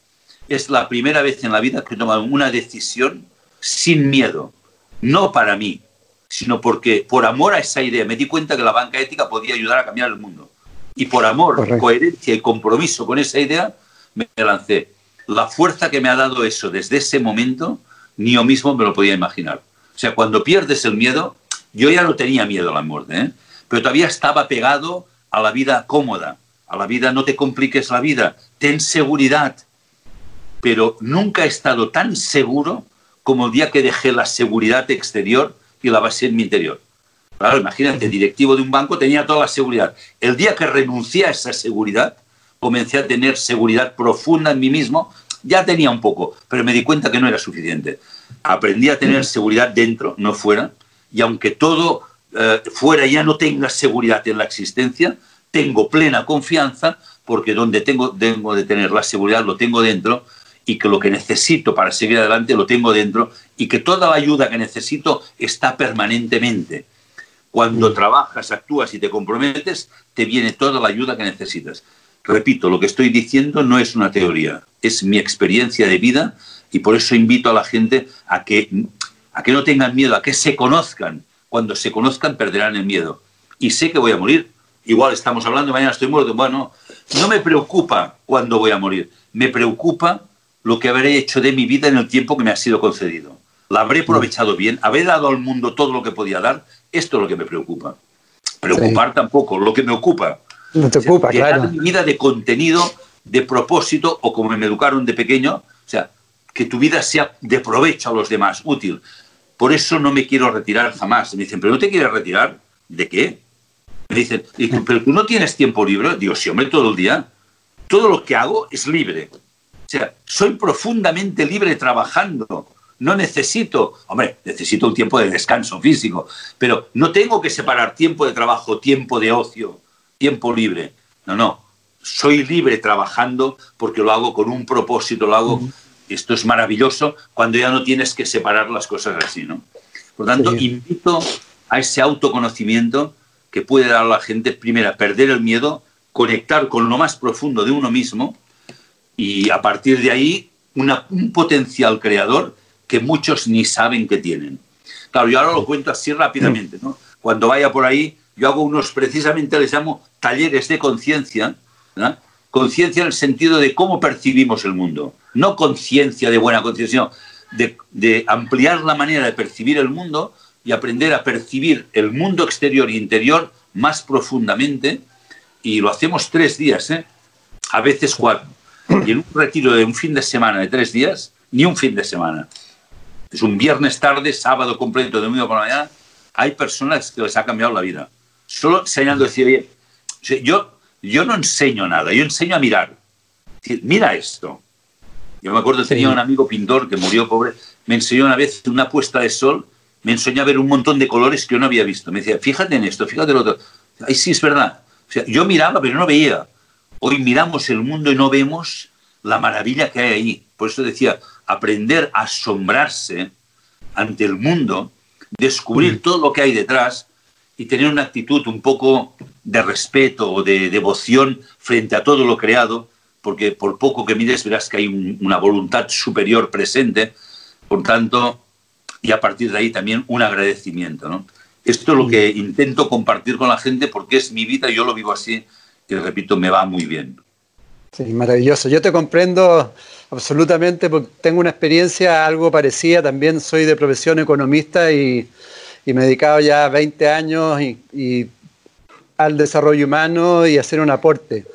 Es la primera vez en la vida que he tomado una decisión sin miedo, no para mí, sino porque por amor a esa idea me di cuenta que la banca ética podía ayudar a cambiar el mundo. Y por amor, coherencia y compromiso con esa idea, me lancé. La fuerza que me ha dado eso desde ese momento, ni yo mismo me lo podía imaginar. O sea, cuando pierdes el miedo, yo ya no tenía miedo a la muerte, ¿eh? pero todavía estaba pegado a la vida cómoda, a la vida no te compliques la vida, ten seguridad. Pero nunca he estado tan seguro como el día que dejé la seguridad exterior y la base en mi interior. Claro, imagínate, directivo de un banco tenía toda la seguridad. El día que renuncié a esa seguridad, comencé a tener seguridad profunda en mí mismo, ya tenía un poco, pero me di cuenta que no era suficiente. Aprendí a tener seguridad dentro, no fuera, y aunque todo eh, fuera ya no tenga seguridad en la existencia, tengo plena confianza porque donde tengo, tengo de tener la seguridad lo tengo dentro y que lo que necesito para seguir adelante lo tengo dentro y que toda la ayuda que necesito está permanentemente. Cuando mm. trabajas, actúas y te comprometes, te viene toda la ayuda que necesitas. Repito, lo que estoy diciendo no es una teoría, es mi experiencia de vida y por eso invito a la gente a que, a que no tengan miedo, a que se conozcan, cuando se conozcan perderán el miedo. Y sé que voy a morir. Igual estamos hablando, mañana estoy muerto. Bueno, no me preocupa cuándo voy a morir. Me preocupa lo que habré hecho de mi vida en el tiempo que me ha sido concedido. ¿La habré aprovechado bien? ¿Habré dado al mundo todo lo que podía dar? Esto es lo que me preocupa. Preocupar tampoco, lo que me ocupa. No te ocupa, claro. mi vida de contenido, de propósito, o como me educaron de pequeño, o sea, que tu vida sea de provecho a los demás, útil. Por eso no me quiero retirar jamás. Me dicen, ¿pero no te quieres retirar? ¿De qué? Me dicen, ¿pero tú no tienes tiempo libre? Digo, sí, hombre, todo el día. Todo lo que hago es libre. O sea, soy profundamente libre trabajando. No necesito, hombre, necesito un tiempo de descanso físico, pero no tengo que separar tiempo de trabajo, tiempo de ocio, tiempo libre. No, no. Soy libre trabajando porque lo hago con un propósito, lo hago esto es maravilloso cuando ya no tienes que separar las cosas así, ¿no? Por tanto, invito a ese autoconocimiento que puede dar a la gente, primero, perder el miedo, conectar con lo más profundo de uno mismo y a partir de ahí un potencial creador que muchos ni saben que tienen. Claro, yo ahora lo cuento así rápidamente, ¿no? Cuando vaya por ahí, yo hago unos, precisamente les llamo talleres de conciencia, conciencia en el sentido de cómo percibimos el mundo, no conciencia de buena conciencia, de, de, ampliar la manera de percibir el mundo y aprender a percibir el mundo exterior e interior más profundamente. Y lo hacemos tres días, ¿eh? a veces cuatro. Y en un retiro de un fin de semana de tres días, ni un fin de semana. Es un viernes tarde, sábado completo, domingo por la mañana. Hay personas que les ha cambiado la vida. Solo enseñando a decir, yo, yo no enseño nada, yo enseño a mirar. mira esto. Yo me acuerdo, tenía un amigo pintor que murió pobre, me enseñó una vez una puesta de sol, me enseñó a ver un montón de colores que yo no había visto. Me decía, fíjate en esto, fíjate en lo otro. Ay, sí, es verdad. O sea, yo miraba, pero no veía. Hoy miramos el mundo y no vemos la maravilla que hay ahí. Por eso decía, aprender a asombrarse ante el mundo, descubrir mm. todo lo que hay detrás y tener una actitud un poco de respeto o de devoción frente a todo lo creado, porque por poco que mires verás que hay una voluntad superior presente, por tanto, y a partir de ahí también un agradecimiento. ¿no? Esto es lo que mm. intento compartir con la gente porque es mi vida y yo lo vivo así y repito, me va muy bien. Sí, maravilloso. Yo te comprendo absolutamente porque tengo una experiencia algo parecida. También soy de profesión economista y, me he dedicado ya 20 años y, al desarrollo humano y a hacer un aporte.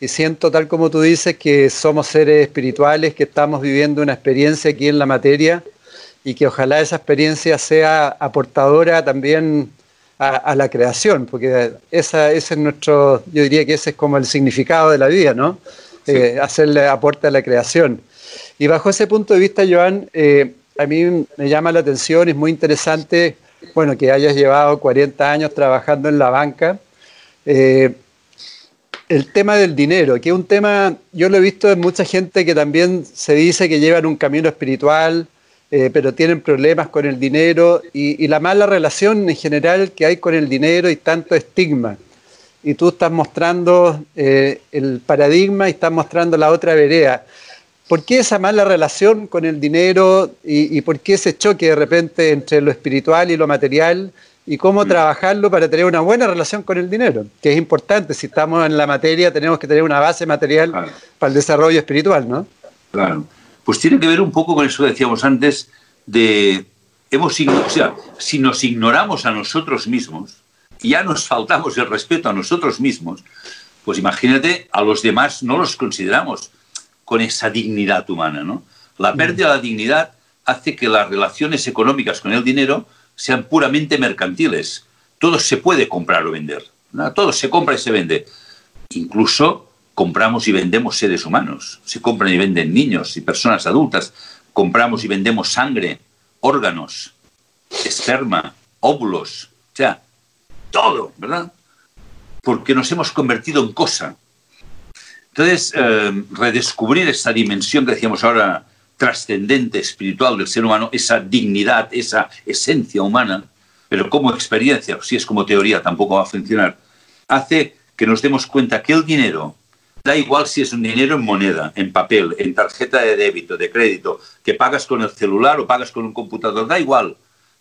Y siento, tal como tú dices, que somos seres espirituales, que estamos viviendo una experiencia aquí en la materia y que ojalá esa experiencia sea aportadora también a, la creación, porque esa, ese es nuestro, yo diría que ese es como el significado de la vida, ¿no? Eh, hacerle aporte a la creación. Y bajo ese punto de vista, Joan, eh, a mí me llama la atención, es muy interesante, bueno, que hayas llevado 40 años trabajando en la banca. Eh, el tema del dinero, que es un tema, yo lo he visto en mucha gente que también se dice que llevan un camino espiritual, eh, pero tienen problemas con el dinero y, la mala relación en general que hay con el dinero y tanto estigma. Y tú estás mostrando eh, el paradigma y estás mostrando la otra vereda. ¿Por qué esa mala relación con el dinero y, por qué ese choque de repente entre lo espiritual y lo material? y cómo mm. trabajarlo para tener una buena relación con el dinero, que es importante. Si estamos en la materia, tenemos que tener una base material para el desarrollo espiritual, ¿no? Claro. Pues tiene que ver un poco con eso que decíamos antes de hemos o sea, si nos ignoramos a nosotros mismos ya nos faltamos el respeto a nosotros mismos, pues imagínate, a los demás no los consideramos con esa dignidad humana, ¿no? La mm. pérdida de la dignidad hace que las relaciones económicas con el dinero sean puramente mercantiles. Todo se puede comprar o vender. Todo se compra y se vende. Incluso compramos y vendemos seres humanos, se compran y venden niños y personas adultas, compramos y vendemos sangre, órganos, esperma, óvulos, o sea, todo, ¿verdad? Porque nos hemos convertido en cosa. Entonces, eh, redescubrir esa dimensión que decíamos ahora, trascendente, espiritual del ser humano, esa dignidad, esa esencia humana, pero como experiencia, si es como teoría tampoco va a funcionar, hace que nos demos cuenta que el dinero Da igual si es un dinero en moneda, en papel, en tarjeta de débito, de crédito, que pagas con el celular o pagas con un computador, da igual.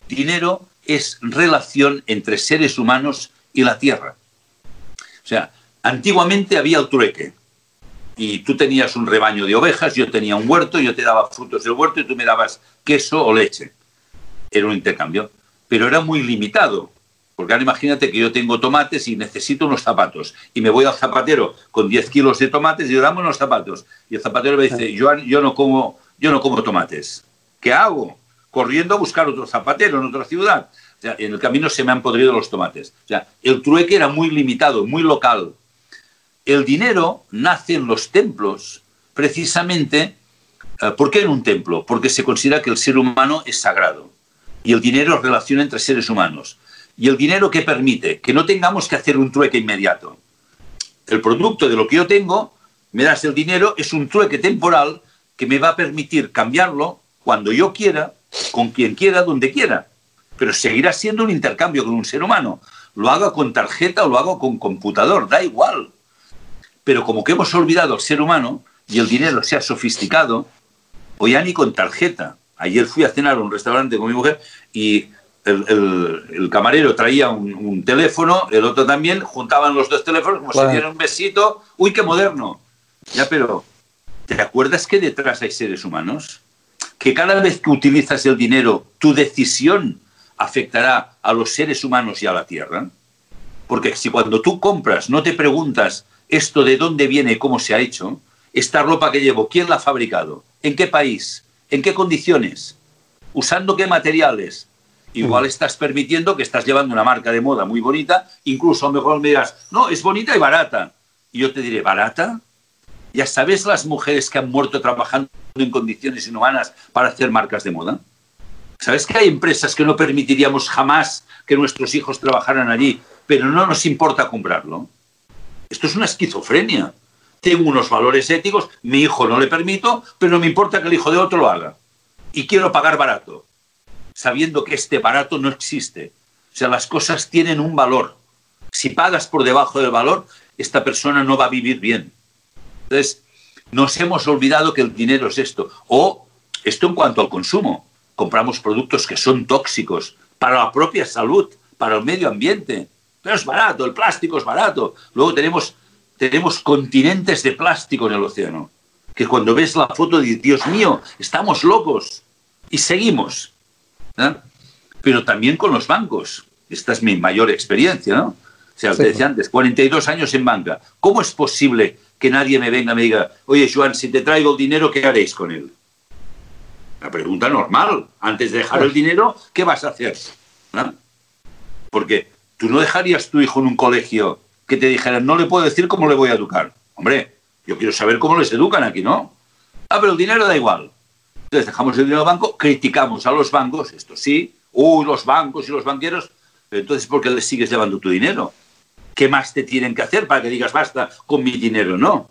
Dinero es relación entre seres humanos y la tierra. O sea, antiguamente había el trueque. Y tú tenías un rebaño de ovejas, yo tenía un huerto, yo te daba frutos del huerto y tú me dabas queso o leche. Era un intercambio. Pero era muy limitado. Porque ahora imagínate que yo tengo tomates y necesito unos zapatos. Y me voy al zapatero con 10 kilos de tomates y le damos unos zapatos. Y el zapatero me dice, yo, yo, no como, yo no como tomates. ¿Qué hago? Corriendo a buscar otro zapatero en otra ciudad. O sea, en el camino se me han podrido los tomates. O sea, el trueque era muy limitado, muy local. El dinero nace en los templos precisamente. Eh, ¿Por qué en un templo? Porque se considera que el ser humano es sagrado. Y el dinero es relación entre seres humanos y el dinero que permite que no tengamos que hacer un trueque inmediato. El producto de lo que yo tengo, me das el dinero, es un trueque temporal que me va a permitir cambiarlo cuando yo quiera, con quien quiera, donde quiera. Pero seguirá siendo un intercambio con un ser humano. Lo hago con tarjeta o lo hago con computador, da igual. Pero como que hemos olvidado al ser humano y el dinero se ha sofisticado, o ya ni con tarjeta. Ayer fui a cenar a un restaurante con mi mujer y el, camarero traía un, teléfono, el otro también, juntaban los dos teléfonos como si dieran un besito. ¡Uy, qué moderno! Ya, pero ¿te acuerdas que detrás hay seres humanos? Que cada vez que utilizas el dinero, tu decisión afectará a los seres humanos y a la tierra. Porque si cuando tú compras no te preguntas esto de dónde viene cómo se ha hecho, esta ropa que llevo, ¿quién la ha fabricado? ¿En qué país? ¿En qué condiciones? ¿Usando qué materiales? Igual estás permitiendo que estás llevando una marca de moda muy bonita, incluso a lo mejor me dirás, no, es bonita y barata. Y yo te diré, ¿barata? ¿Ya sabes las mujeres que han muerto trabajando en condiciones inhumanas para hacer marcas de moda? ¿Sabes que hay empresas que no permitiríamos jamás que nuestros hijos trabajaran allí, pero no nos importa comprarlo? Esto es una esquizofrenia. Tengo unos valores éticos, mi hijo no le permito, pero no me importa que el hijo de otro lo haga. Y quiero pagar barato sabiendo que este barato no existe. O sea, las cosas tienen un valor. Si pagas por debajo del valor, esta persona no va a vivir bien. Entonces, nos hemos olvidado que el dinero es esto. O esto en cuanto al consumo. Compramos productos que son tóxicos para la propia salud, para el medio ambiente. Pero es barato, el plástico es barato. Luego tenemos, tenemos continentes de plástico en el océano. Que cuando ves la foto dices, Dios mío, estamos locos. Y seguimos. ¿eh? pero también con los bancos. Esta es mi mayor experiencia, ¿no? O sea, te decía antes, 42 años en banca. ¿Cómo es posible que nadie me venga y me diga, oye, Joan, si te traigo el dinero, ¿qué haréis con él? La pregunta normal. Antes de dejar el dinero, ¿qué vas a hacer? Porque tú no dejarías tu hijo en un colegio que te dijeran, no le puedo decir cómo le voy a educar. Hombre, yo quiero saber cómo les educan aquí, ¿no? Ah, pero el dinero da igual. Entonces dejamos el dinero al banco, criticamos a los bancos, esto sí, uy, los bancos y los banqueros, pero entonces ¿por qué les sigues llevando tu dinero? ¿Qué más te tienen que hacer para que digas basta con mi dinero? No.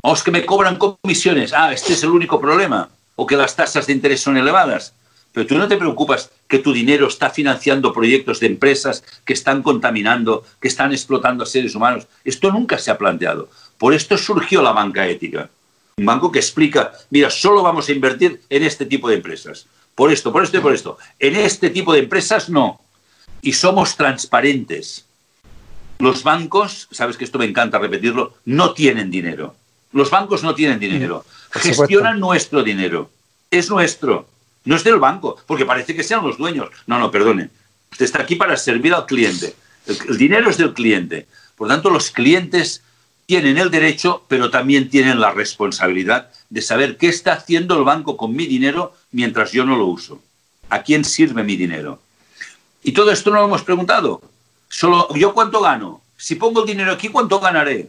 O, es que me cobran comisiones. Ah, este es el único problema. O que las tasas de interés son elevadas. Pero tú no te preocupas que tu dinero está financiando proyectos de empresas que están contaminando, que están explotando a seres humanos. Esto nunca se ha planteado. Por esto surgió la banca ética un banco que explica, mira, solo vamos a invertir en este tipo de empresas. Por esto, por esto y por esto. En este tipo de empresas no. Y somos transparentes. Los bancos, sabes que esto me encanta repetirlo, no tienen dinero. Los bancos no tienen dinero. Gestionan nuestro dinero. Es nuestro. No es del banco, porque parece que sean los dueños. No, no, perdone. Usted está aquí para servir al cliente. El, dinero es del cliente. Por tanto, los clientes tienen el derecho, pero también tienen la responsabilidad de saber qué está haciendo el banco con mi dinero mientras yo no lo uso. ¿A quién sirve mi dinero? Y todo esto no lo hemos preguntado. Solo yo cuánto gano. Si pongo el dinero aquí, ¿cuánto ganaré?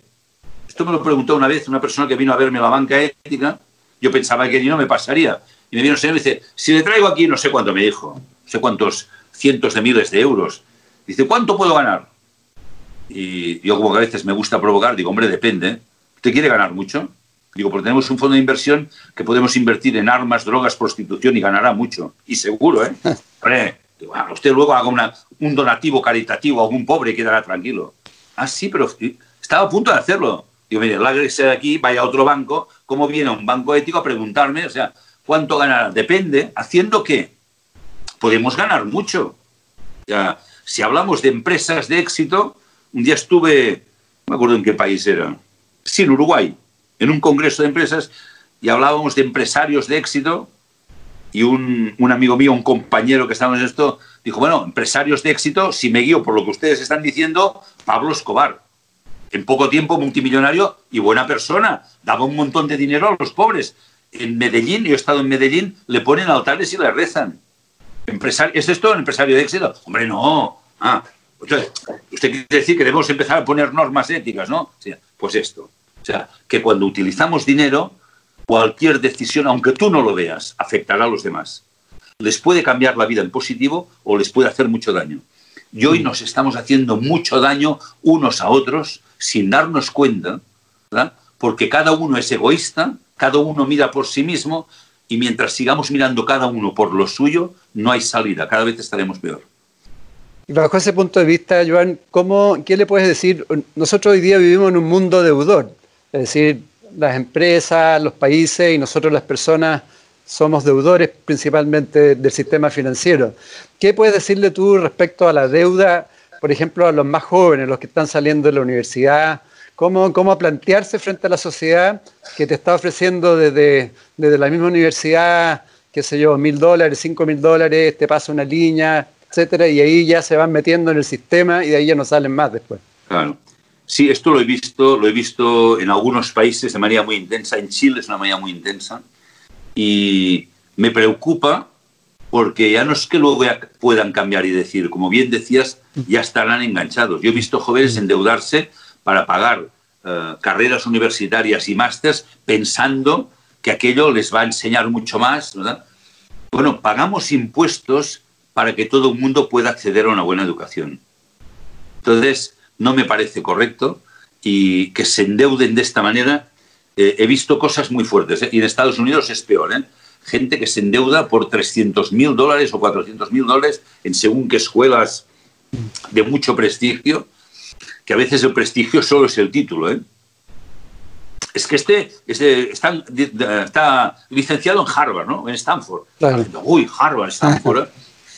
Esto me lo preguntó una vez una persona que vino a verme a la banca ética. Yo pensaba que ni no me pasaría. Y me vino el señor y dice, si le traigo aquí, no sé cuánto me dijo, no sé cuántos cientos de miles de euros. Dice, ¿cuánto puedo ganar? Y yo como que a veces me gusta provocar, digo, hombre, depende. ¿Usted quiere ganar mucho? Digo, porque tenemos un fondo de inversión que podemos invertir en armas, drogas, prostitución y ganará mucho. Y seguro, ¿eh? Hombre, usted luego haga una, un donativo caritativo a algún pobre y quedará tranquilo. Ah, sí, pero estaba a punto de hacerlo. Digo, mire, la de aquí, vaya a otro banco, ¿cómo viene un banco ético a preguntarme? O sea, ¿cuánto ganará? Depende. ¿Haciendo qué? Podemos ganar mucho. Ya, si hablamos de empresas de éxito, un día estuve, no me acuerdo en qué país era, sí, en Uruguay, en un congreso de empresas y hablábamos de empresarios de éxito y un, amigo mío, un compañero que estábamos en esto, dijo, bueno, empresarios de éxito, si me guío por lo que ustedes están diciendo, Pablo Escobar. En poco tiempo multimillonario y buena persona, daba un montón de dinero a los pobres. En Medellín, yo he estado en Medellín, le ponen altares y le rezan. ¿Es esto un empresario de éxito? Hombre, no. Ah, usted quiere decir que debemos empezar a poner normas éticas, ¿no? pues esto. O sea, que cuando utilizamos dinero, cualquier decisión, aunque tú no lo veas, afectará a los demás. Les puede cambiar la vida en positivo o les puede hacer mucho daño. Y hoy nos estamos haciendo mucho daño unos a otros sin darnos cuenta, ¿verdad? porque cada uno es egoísta, cada uno mira por sí mismo y mientras sigamos mirando cada uno por lo suyo, no hay salida, cada vez estaremos peor. Bajo ese punto de vista, Joan, ¿cómo, ¿qué le puedes decir? Nosotros hoy día vivimos en un mundo deudor, es decir, las empresas, los países y nosotros las personas somos deudores principalmente del sistema financiero. ¿Qué puedes decirle tú respecto a la deuda, por ejemplo, a los más jóvenes, los que están saliendo de la universidad? ¿Cómo, cómo plantearse frente a la sociedad que te está ofreciendo desde, desde la misma universidad, qué sé yo, mil dólares, cinco mil dólares, te pasa una línea, etcétera, y ahí ya se van metiendo en el sistema y de ahí ya no salen más después? Claro. Sí, esto lo he visto, lo he visto en algunos países de manera muy intensa. En Chile es una manera muy intensa y me preocupa porque ya no es que luego puedan cambiar y decir, como bien decías, ya estarán enganchados. Yo he visto jóvenes endeudarse para pagar eh, carreras universitarias y másters pensando que aquello les va a enseñar mucho más. Bueno, pagamos impuestos para que todo el mundo pueda acceder a una buena educación. Entonces, no me parece correcto y que se endeuden de esta manera eh, he visto cosas muy fuertes. ¿eh? Y en Estados Unidos es peor. ¿eh? Gente que se endeuda por 300 mil dólares o 400 mil dólares en según qué escuelas de mucho prestigio, que a veces el prestigio solo es el título. ¿eh? Es que este, este está, está, licenciado en Harvard, ¿no? En Stanford. Uy, Harvard, Stanford.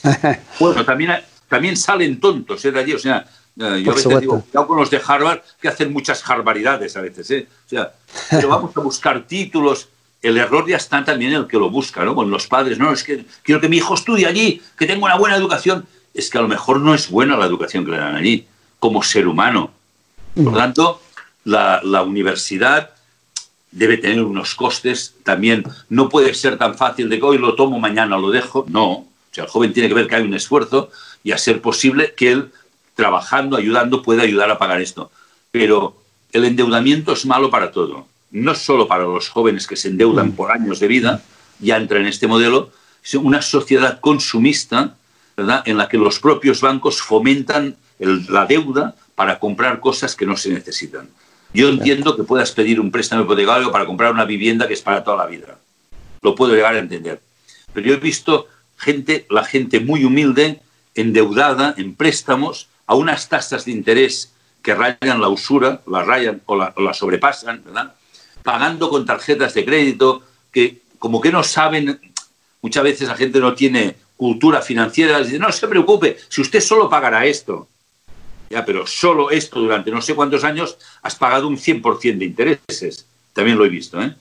bueno, también, también salen tontos de allí. O sea, eh, yo a veces digo, cuidado con los de Harvard que hacen muchas barbaridades a veces, ¿eh? O sea, pero vamos a buscar títulos. El error ya está también en el que lo busca, ¿no? Con los padres, no, es que quiero que mi hijo estudie allí, que tenga una buena educación. Es que a lo mejor no es buena la educación que le dan allí, como ser humano. Por lo tanto, la, la universidad debe tener unos costes también. No puede ser tan fácil de que hoy lo tomo, mañana lo dejo. No. O sea, el joven tiene que ver que hay un esfuerzo y a ser posible que él trabajando, ayudando, puede ayudar a pagar esto. Pero el endeudamiento es malo para todo. No solo para los jóvenes que se endeudan mm. por años de vida, ya entra en este modelo, una sociedad consumista, ¿verdad? En la que los propios bancos fomentan la deuda para comprar cosas que no se necesitan. Yo entiendo que puedas pedir un préstamo hipotecario para comprar una vivienda que es para toda la vida. Lo puedo llegar a entender. Pero yo he visto gente, la gente muy humilde, endeudada en préstamos a unas tasas de interés que rayan la usura, la rayan o la, sobrepasan, ¿verdad? Pagando con tarjetas de crédito que como que no saben, muchas veces la gente no tiene cultura financiera, dice, no se preocupe, si usted solo pagará esto, ya, pero solo esto durante no sé cuántos años has pagado un 100% de intereses. También lo he visto, ¿eh?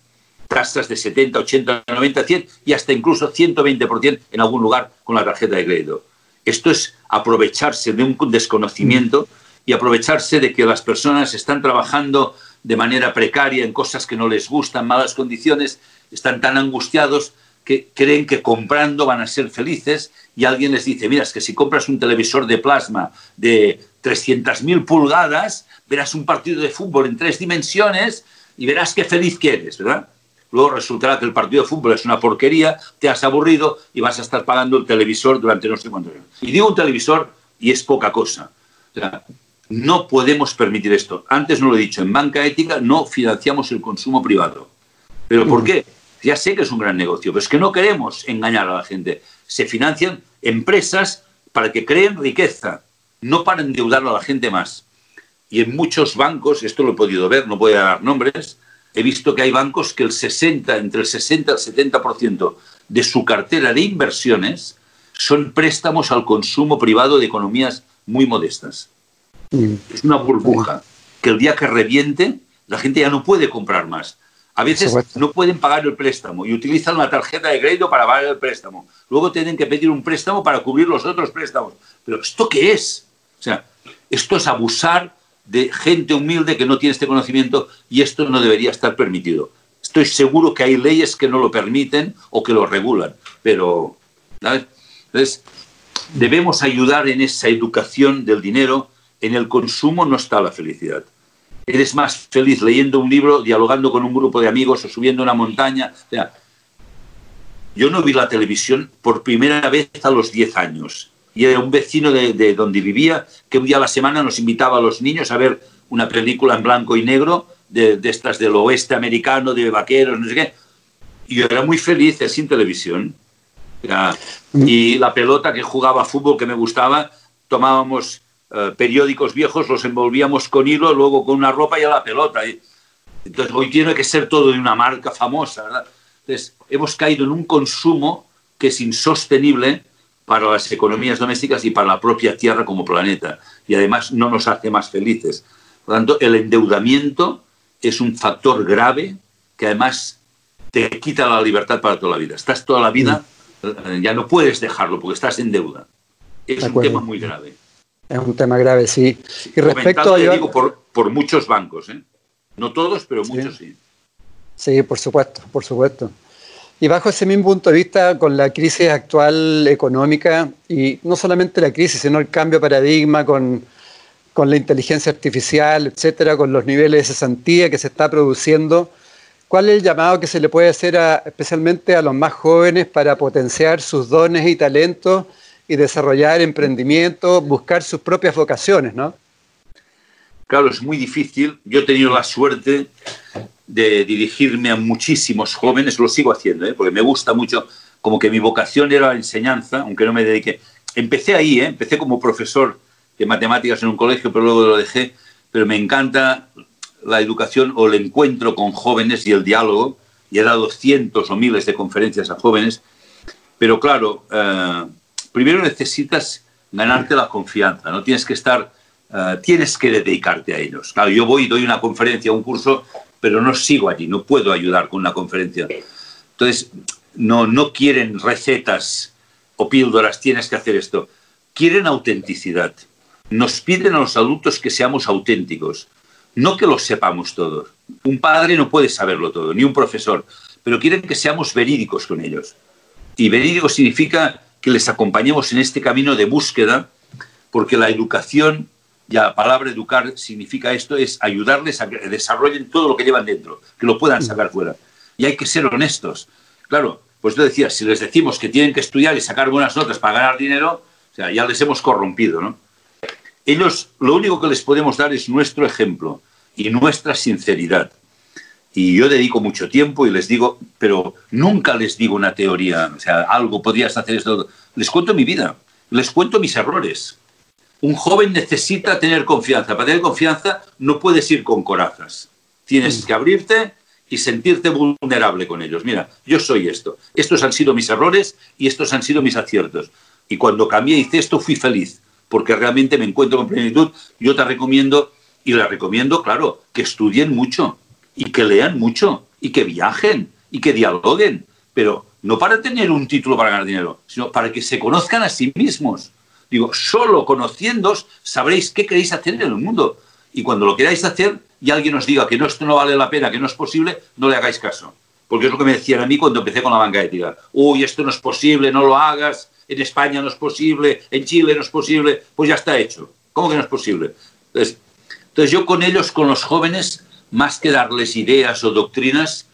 Tasas de 70, 80, 90, 100 y hasta incluso 120% en algún lugar con la tarjeta de crédito. Esto es aprovecharse de un desconocimiento y aprovecharse de que las personas están trabajando de manera precaria en cosas que no les gustan, malas condiciones, están tan angustiados que creen que comprando van a ser felices y alguien les dice, mira, es que si compras un televisor de plasma de 300.000 pulgadas, verás un partido de fútbol en tres dimensiones y verás qué feliz que eres, ¿verdad? luego resultará que el partido de fútbol es una porquería, te has aburrido y vas a estar pagando el televisor durante no sé cuántos años. Y digo un televisor y es poca cosa. no podemos permitir esto. Antes no lo he dicho, en banca ética no financiamos el consumo privado. ¿Pero por qué? Ya sé que es un gran negocio, pero es que no queremos engañar a la gente. Se financian empresas para que creen riqueza, no para endeudar a la gente más. Y en muchos bancos, esto lo he podido ver, no voy a dar nombres, he visto que hay bancos que el 60, entre el 60 y el 70% de su cartera de inversiones son préstamos al consumo privado de economías muy modestas. Mm. Es una burbuja que el día que reviente la gente ya no puede comprar más. A veces no pueden pagar el préstamo y utilizan la tarjeta de crédito para pagar el préstamo. Luego tienen que pedir un préstamo para cubrir los otros préstamos. Pero ¿esto qué es? O sea, esto es abusar de gente humilde que no tiene este conocimiento y esto no debería estar permitido. Estoy seguro que hay leyes que no lo permiten o que lo regulan, pero Entonces, debemos ayudar en esa educación del dinero. En el consumo no está la felicidad. Eres más feliz leyendo un libro, dialogando con un grupo de amigos o subiendo una montaña. yo no vi la televisión por primera vez a los 10 años y era un vecino de, donde vivía que un día a la semana nos invitaba a los niños a ver una película en blanco y negro de, estas del oeste americano, de vaqueros, no sé qué. Y yo era muy feliz sin televisión. y la pelota que jugaba fútbol que me gustaba, tomábamos eh, periódicos viejos, los envolvíamos con hilo, luego con una ropa y a la pelota. Y Entonces, hoy tiene que ser todo de una marca famosa, ¿verdad? Entonces, hemos caído en un consumo que es insostenible para las economías domésticas y para la propia Tierra como planeta. Y además no nos hace más felices. Por lo tanto, el endeudamiento es un factor grave que además te quita la libertad para toda la vida. Estás toda la vida, eh, ya no puedes dejarlo porque estás en deuda. Es un tema muy grave. Es un tema grave, sí. Y respecto a... digo, por, por, muchos bancos, ¿eh? No todos, pero muchos sí. Sí, por supuesto, por supuesto. Y bajo ese mismo punto de vista, con la crisis actual económica, y no solamente la crisis, sino el cambio de paradigma con, con la inteligencia artificial, etcétera, con los niveles de cesantía que se está produciendo, ¿cuál es el llamado que se le puede hacer especialmente a los más jóvenes para potenciar sus dones y talentos y desarrollar emprendimiento, buscar sus propias vocaciones, ¿no? Claro, es muy difícil. Yo he tenido la suerte de dirigirme a muchísimos jóvenes, lo sigo haciendo, ¿eh? porque me gusta mucho, como que mi vocación era la enseñanza, aunque no me dediqué. Empecé ahí, ¿eh? empecé como profesor de matemáticas en un colegio, pero luego lo dejé, pero me encanta la educación o el encuentro con jóvenes y el diálogo, y he dado cientos o miles de conferencias a jóvenes, pero claro, eh, primero necesitas ganarte la confianza, no tienes que estar, tienes que dedicarte a ellos. Claro, yo voy y doy una conferencia, un curso, pero no sigo allí, no puedo ayudar con una conferencia. Entonces, no, no quieren recetas o píldoras, tienes que hacer esto. Quieren autenticidad. Nos piden a los adultos que seamos auténticos, no que lo sepamos todos. Un padre no puede saberlo todo, ni un profesor, pero quieren que seamos verídicos con ellos. Y verídico significa que les acompañemos en este camino de búsqueda, porque la educación ya la palabra educar significa esto, es ayudarles a que desarrollen todo lo que llevan dentro, que lo puedan sacar fuera. Y hay que ser honestos. Claro, pues tú decías, si les decimos que tienen que estudiar y sacar buenas notas para ganar dinero, o sea, ya les hemos corrompido, ¿no? Ellos, lo único que les podemos dar es nuestro ejemplo y nuestra sinceridad. Y yo dedico mucho tiempo y les digo, pero nunca les digo una teoría, o sea, algo, podrías hacer esto. Les cuento mi vida, les cuento mis errores, un joven necesita tener confianza. Para tener confianza no puedes ir con corazas. Tienes que abrirte y sentirte vulnerable con ellos. Mira, yo soy esto. Estos han sido mis errores y estos han sido mis aciertos. Y cuando cambié y hice esto, fui feliz, porque realmente me encuentro con plenitud. Yo te recomiendo, y les recomiendo, claro, que estudien mucho y que lean mucho y que viajen y que dialoguen, pero no para tener un título para ganar dinero, sino para que se conozcan a sí mismos Digo, solo conociéndos sabréis qué queréis hacer en el mundo. Y cuando lo queráis hacer y alguien os diga que no, esto no vale la pena, que no es posible, no le hagáis caso. Porque es lo que me decían a mí cuando empecé con la banca ética. Uy, esto no es posible, no lo hagas. En España no es posible, en Chile no es posible. Pues ya está hecho. ¿Cómo que no es posible? Entonces, entonces yo con ellos, con los jóvenes, más que darles ideas o doctrinas,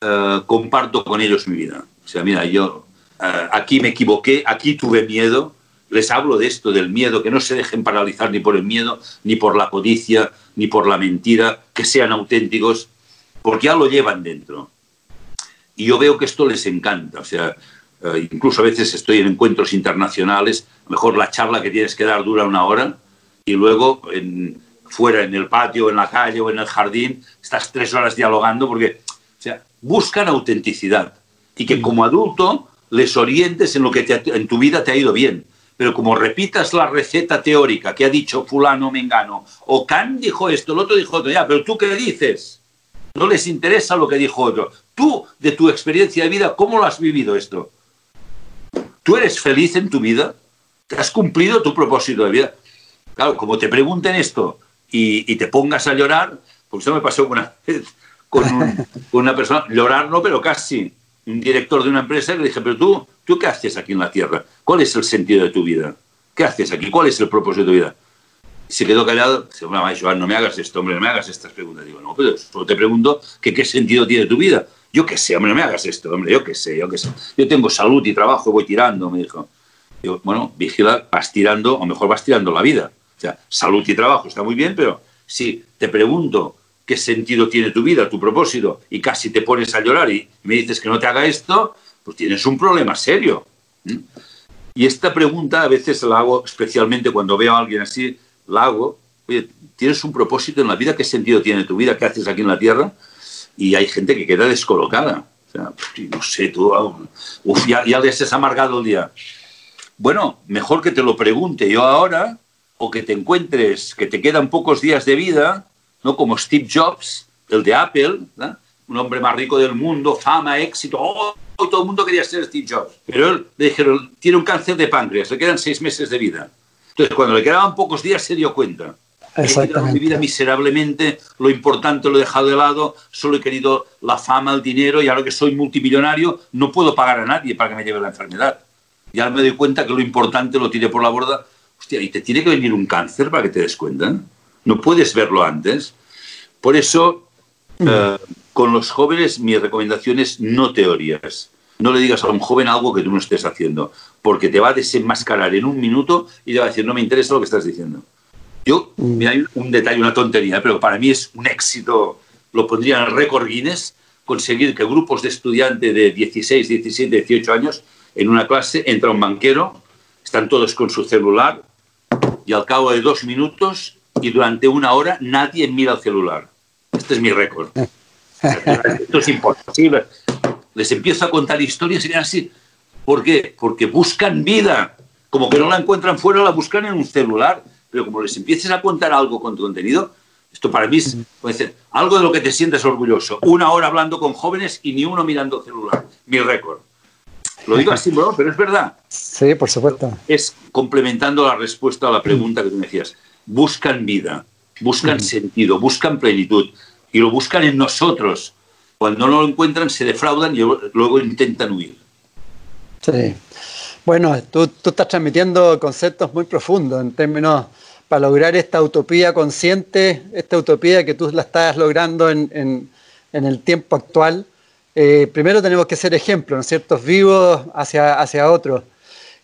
eh, comparto con ellos mi vida. O sea, mira, yo eh, aquí me equivoqué, aquí tuve miedo, les hablo de esto, del miedo, que no se dejen paralizar ni por el miedo, ni por la codicia, ni por la mentira, que sean auténticos, porque ya lo llevan dentro. Y yo veo que esto les encanta, o sea, eh, incluso a veces estoy en encuentros internacionales, mejor la charla que tienes que dar dura una hora y luego fuera en el patio, en la calle o en el jardín, estás tres horas dialogando porque o sea, buscan autenticidad y que como adulto les orientes en lo que en tu vida te ha ido bien pero como repitas la receta teórica que ha dicho fulano mengano, o Kant dijo esto, el otro dijo otro, ya, pero tú qué dices? No les interesa lo que dijo otro. Tú, de tu experiencia de vida, ¿cómo lo has vivido esto? ¿Tú eres feliz en tu vida? ¿Te has cumplido tu propósito de vida? Claro, como te pregunten esto y, te pongas a llorar, porque eso me pasó una vez con, con una persona, llorar no, pero casi, un director de una empresa, le dije, pero tú, ¿tú qué haces aquí en la Tierra? ¿Cuál es el sentido de tu vida? ¿Qué haces aquí? ¿Cuál es el propósito de tu vida? Y se quedó callado. Dice, Joan, no me hagas esto, hombre, no me hagas estas preguntas. Digo, no, pero solo te pregunto que qué sentido tiene tu vida. Yo qué sé, hombre, no me hagas esto, hombre, yo qué sé, yo qué sé. Yo tengo salud y trabajo, voy tirando, me dijo. Digo, bueno, vigila, vas tirando, o mejor vas tirando la vida. O sea, salud y trabajo está muy bien, pero si te pregunto qué sentido tiene tu vida, tu propósito, y casi te pones a llorar y me dices que no te haga esto, pues tienes un problema serio. Y esta pregunta a veces la hago, especialmente cuando veo a alguien así, la hago, oye, tienes un propósito en la vida, ¿qué sentido tiene tu vida? ¿Qué haces aquí en la Tierra? Y hay gente que queda descolocada. O sea, no sé, tú, uf, ya, ya les has amargado el día. Bueno, mejor que te lo pregunte yo ahora o que te encuentres que te quedan pocos días de vida, ¿no? Como Steve Jobs, el de Apple, un hombre más rico del mundo, fama, éxito, oh, todo el mundo quería ser Steve Jobs. Pero él le dijeron, tiene un cáncer de páncreas, le quedan seis meses de vida. Entonces, cuando le quedaban pocos días, se dio cuenta. He mi vida miserablemente, lo importante lo he dejado de lado, solo he querido la fama, el dinero, y ahora que soy multimillonario, no puedo pagar a nadie para que me lleve la enfermedad. Y ahora me doy cuenta que lo importante lo tiré por la borda. Hostia, y te tiene que venir un cáncer para que te des cuenta. No puedes verlo antes. Por eso, mm. eh, con los jóvenes, mi recomendación es no teorías. No le digas a un joven algo que tú no estés haciendo, porque te va a desenmascarar en un minuto y te va a decir, no me interesa lo que estás diciendo. Yo, mm. mira, hay un detalle, una tontería, pero para mí es un éxito, lo pondría en récord Guinness, conseguir que grupos de estudiantes de 16, 17, 18 años, en una clase entra un banquero, están todos con su celular, y al cabo de dos minutos y durante una hora nadie mira el celular. Este es mi récord. Esto es imposible. Les empiezo a contar historias y dirán así. ¿Por qué? Porque buscan vida. Como que no la encuentran fuera, la buscan en un celular pero como les empieces a contar algo con tu contenido, esto para mí es puede algo de lo que te sientes orgulloso. Una hora hablando con jóvenes y ni uno mirando celular. Mi récord. Lo digo así, bro, pero es verdad. Sí, por supuesto. Es complementando la respuesta a la pregunta que tú me decías. Buscan vida, buscan sentido, buscan plenitud y lo buscan en nosotros. Cuando no lo encuentran, se defraudan y luego intentan huir. Sí. Bueno, tú, tú estás transmitiendo conceptos muy profundos en términos para lograr esta utopía consciente, esta utopía que tú la estás logrando en, el tiempo actual, eh, primero tenemos que ser ejemplos, ¿no es cierto?, vivos hacia, hacia otros.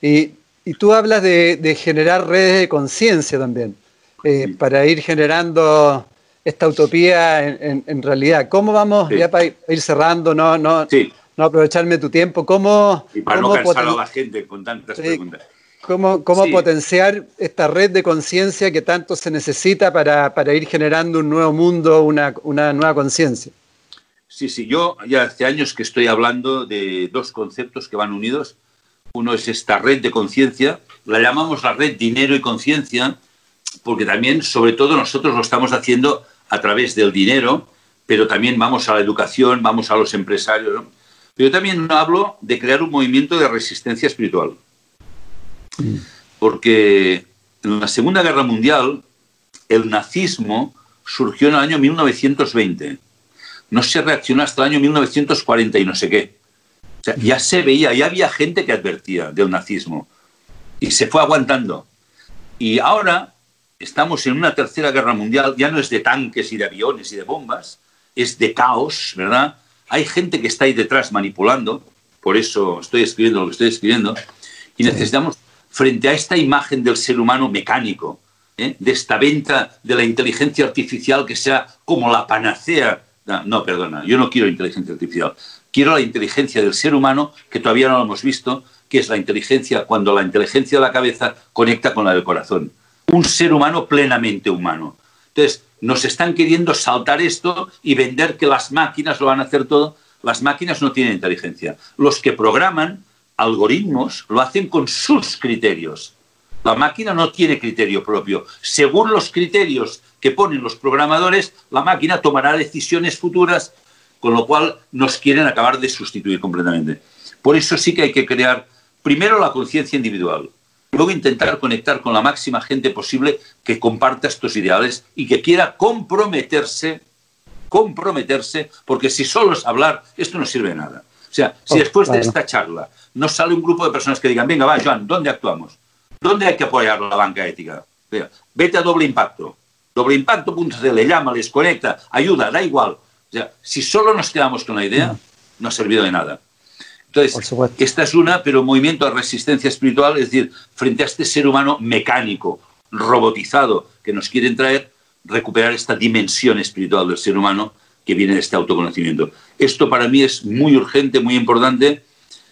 Y, tú hablas de, generar redes de conciencia también, eh, para ir generando esta utopía en, realidad. ¿Cómo vamos, ya para ir cerrando, no, no, no aprovecharme tu tiempo, cómo... Y para no cansar a la gente con tantas preguntas. ¿Cómo, cómo potenciar esta red de conciencia que tanto se necesita para, para, ir generando un nuevo mundo, una, una nueva conciencia? Sí, sí, yo ya hace años que estoy hablando de dos conceptos que van unidos. Uno es esta red de conciencia, la llamamos la red dinero y conciencia, porque también, sobre todo, nosotros lo estamos haciendo a través del dinero, pero también vamos a la educación, vamos a los empresarios. Pero yo también hablo de crear un movimiento de resistencia espiritual. Porque en la Segunda Guerra Mundial el nazismo surgió en el año 1920. No se reaccionó hasta el año 1940 y no sé qué. O sea, ya se veía, ya había gente que advertía del nazismo. Y se fue aguantando. Y ahora estamos en una tercera guerra mundial, ya no es de tanques y de aviones y de bombas, es de caos, ¿verdad? Hay gente que está ahí detrás manipulando, por eso estoy escribiendo lo que estoy escribiendo, y necesitamos frente a esta imagen del ser humano mecánico, ¿eh? de esta venta de la inteligencia artificial que sea como la panacea. No, perdona, yo no quiero inteligencia artificial. Quiero la inteligencia del ser humano, que todavía no lo hemos visto, que es la inteligencia cuando la inteligencia de la cabeza conecta con la del corazón. Un ser humano plenamente humano. Entonces, nos están queriendo saltar esto y vender que las máquinas lo van a hacer todo. Las máquinas no tienen inteligencia. Los que programan algoritmos lo hacen con sus criterios. La máquina no tiene criterio propio. Según los criterios que ponen los programadores, la máquina tomará decisiones futuras, con lo cual nos quieren acabar de sustituir completamente. Por eso sí que hay que crear primero la conciencia individual, luego intentar conectar con la máxima gente posible que comparta estos ideales y que quiera comprometerse, comprometerse, porque si solo es hablar, esto no sirve de nada. O sea, si oh, después de esta charla no sale un grupo de personas que digan, venga, va, Joan, ¿dónde actuamos? ¿Dónde hay que apoyar la banca ética? Vete a doble impacto. Doble impacto, le llama, les conecta, ayuda, da igual. O sea, si solo nos quedamos con la idea, no ha servido de nada. Entonces, esta es una, pero movimiento de resistencia espiritual, es decir, frente a este ser humano mecánico, robotizado, que nos quieren traer, recuperar esta dimensión espiritual del ser humano que viene de este autoconocimiento. Esto para mí es muy urgente, muy importante,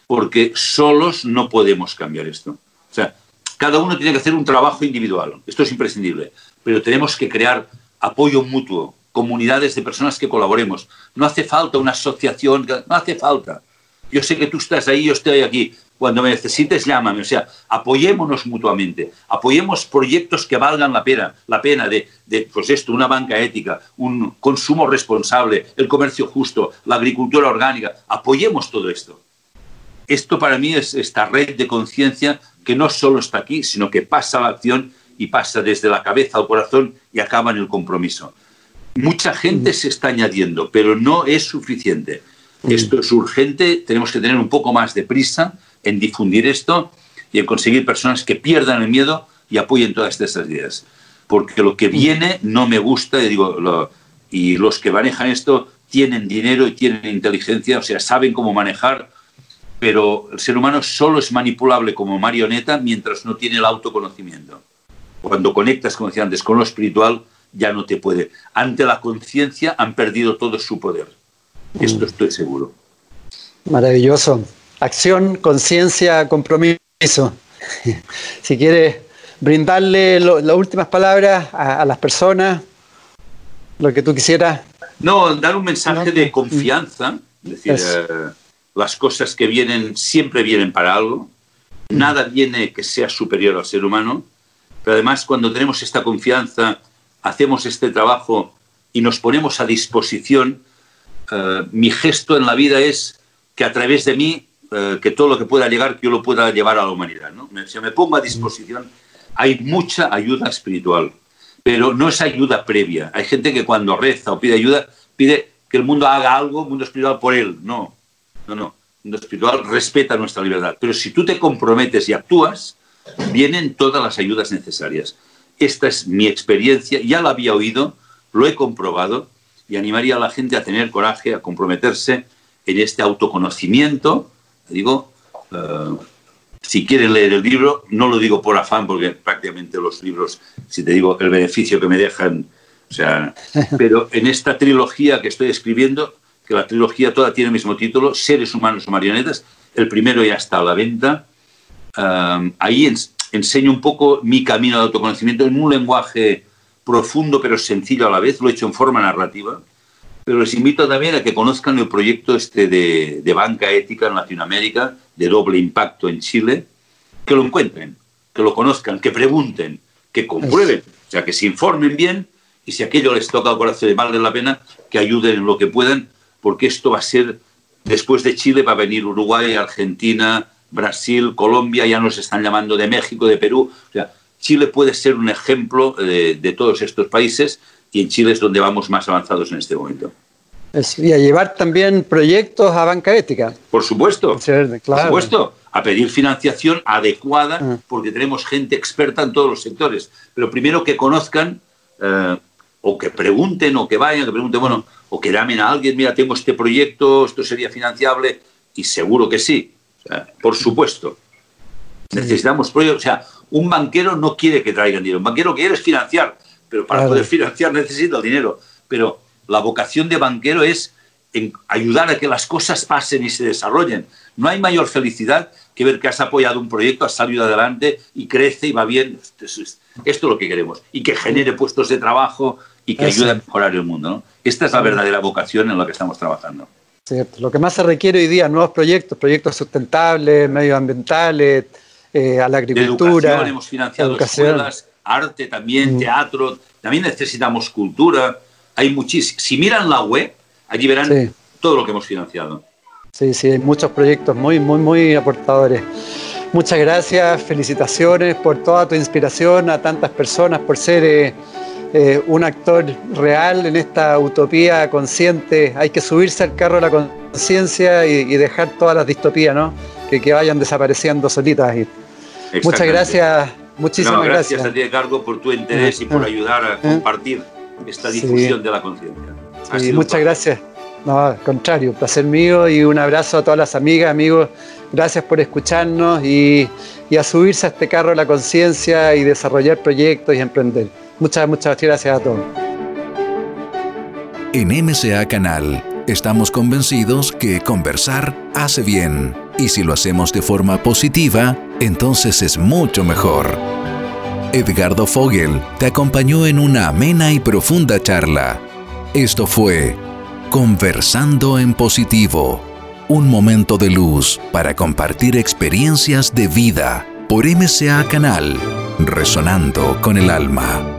porque solos no podemos cambiar esto. O sea, cada uno tiene que hacer un trabajo individual, esto es imprescindible, pero tenemos que crear apoyo mutuo, comunidades de personas que colaboremos. No hace falta una asociación, no hace falta. Yo sé que tú estás ahí, yo estoy aquí. Cuando me necesites, llámame. O sea, apoyémonos mutuamente, apoyemos proyectos que valgan la pena, la pena de, de, pues esto, una banca ética, un consumo responsable, el comercio justo, la agricultura orgánica. Apoyemos todo esto. Esto para mí es esta red de conciencia que no solo está aquí, sino que pasa a la acción y pasa desde la cabeza al corazón y acaba en el compromiso. Mucha gente se está añadiendo, pero no es suficiente. Esto es urgente, tenemos que tener un poco más de prisa en difundir esto y en conseguir personas que pierdan el miedo y apoyen todas estas ideas. Porque lo que viene no me gusta, y, digo, lo, y los que manejan esto tienen dinero y tienen inteligencia, o sea, saben cómo manejar, pero el ser humano solo es manipulable como marioneta mientras no tiene el autoconocimiento. Cuando conectas, como decía antes, con lo espiritual, ya no te puede. Ante la conciencia han perdido todo su poder. Esto estoy seguro. Maravilloso. Acción, conciencia, compromiso. si quieres brindarle las últimas palabras a, las personas, lo que tú quisieras. No, dar un mensaje de confianza, es decir, eh, las cosas que vienen siempre vienen para algo, nada viene que sea superior al ser humano, pero además cuando tenemos esta confianza, hacemos este trabajo y nos ponemos a disposición, eh, mi gesto en la vida es que a través de mí, eh, que todo lo que pueda llegar, que yo lo pueda llevar a la humanidad. ¿no? Si me pongo a disposición, hay mucha ayuda espiritual, pero no es ayuda previa. Hay gente que cuando reza o pide ayuda, pide que el mundo haga algo, mundo espiritual por él. No, no, no. El mundo espiritual respeta nuestra libertad. Pero si tú te comprometes y actúas, vienen todas las ayudas necesarias. Esta es mi experiencia, ya la había oído, lo he comprobado y animaría a la gente a tener coraje, a comprometerse en este autoconocimiento. Digo, uh, si quieren leer el libro, no lo digo por afán, porque prácticamente los libros, si te digo el beneficio que me dejan, o sea, pero en esta trilogía que estoy escribiendo, que la trilogía toda tiene el mismo título, Seres Humanos o Marionetas, el primero ya está a la venta, uh, ahí enseño un poco mi camino de autoconocimiento en un lenguaje profundo pero sencillo a la vez, lo he hecho en forma narrativa, pero les invito también a que conozcan el proyecto este de, de banca ética en Latinoamérica, de doble impacto en Chile, que lo encuentren, que lo conozcan, que pregunten, que comprueben, o sea, que se informen bien y si aquello les toca al corazón y vale la pena, que ayuden en lo que puedan, porque esto va a ser, después de Chile va a venir Uruguay, Argentina, Brasil, Colombia, ya nos están llamando de México, de Perú. O sea, Chile puede ser un ejemplo de, de todos estos países y en Chile es donde vamos más avanzados en este momento. y a llevar también proyectos a banca ética. Por supuesto, claro. por supuesto, a pedir financiación adecuada, ah. porque tenemos gente experta en todos los sectores. Pero primero que conozcan, eh, o que pregunten, o que vayan, que pregunten, bueno, o que llamen a alguien, mira, tengo este proyecto, esto sería financiable, y seguro que sí. O sea, por supuesto. Necesitamos proyectos. O sea, un banquero no quiere que traigan dinero. Un banquero quiere financiar, pero para poder financiar necesita el dinero. Pero la vocación de banquero es en ayudar a que las cosas pasen y se desarrollen. No hay mayor felicidad que ver que has apoyado un proyecto, has salido adelante y crece y va bien. Esto es, esto es lo que queremos. Y que genere puestos de trabajo y que ayude a mejorar el mundo. ¿no? Esta es la verdadera vocación en la que estamos trabajando. Cierto. Lo que más se requiere hoy día, nuevos proyectos, proyectos sustentables, medioambientales, eh, a la agricultura. Educación, hemos financiado educación. escuelas, arte también, mm. teatro, también necesitamos cultura. Hay muchísimo. Si miran la web, allí verán sí. todo lo que hemos financiado. Sí, sí, hay muchos proyectos muy, muy, muy aportadores. Muchas gracias, felicitaciones por toda tu inspiración a tantas personas, por ser eh, eh, un actor real en esta utopía consciente. Hay que subirse al carro de la conciencia y, y, dejar todas las distopías, ¿no? Que, que vayan desapareciendo solitas. Y muchas gracias, muchísimas no, gracias. gracias. a ti, Cargo, por tu interés y por Ah, ayudar a compartir esta difusión de la conciencia. Sí, muchas gracias. No, al contrario, un placer mío y un abrazo a todas las amigas, amigos. Gracias por escucharnos y, a subirse a este carro de la conciencia y desarrollar proyectos y emprender. Muchas, muchas gracias a todos. En MCA Canal estamos convencidos que conversar hace bien y si lo hacemos de forma positiva, entonces es mucho mejor. Edgardo Fogel te acompañó en una amena y profunda charla. Esto fue Conversando en Positivo, un momento de luz para compartir experiencias de vida por MCA Canal, resonando con el alma.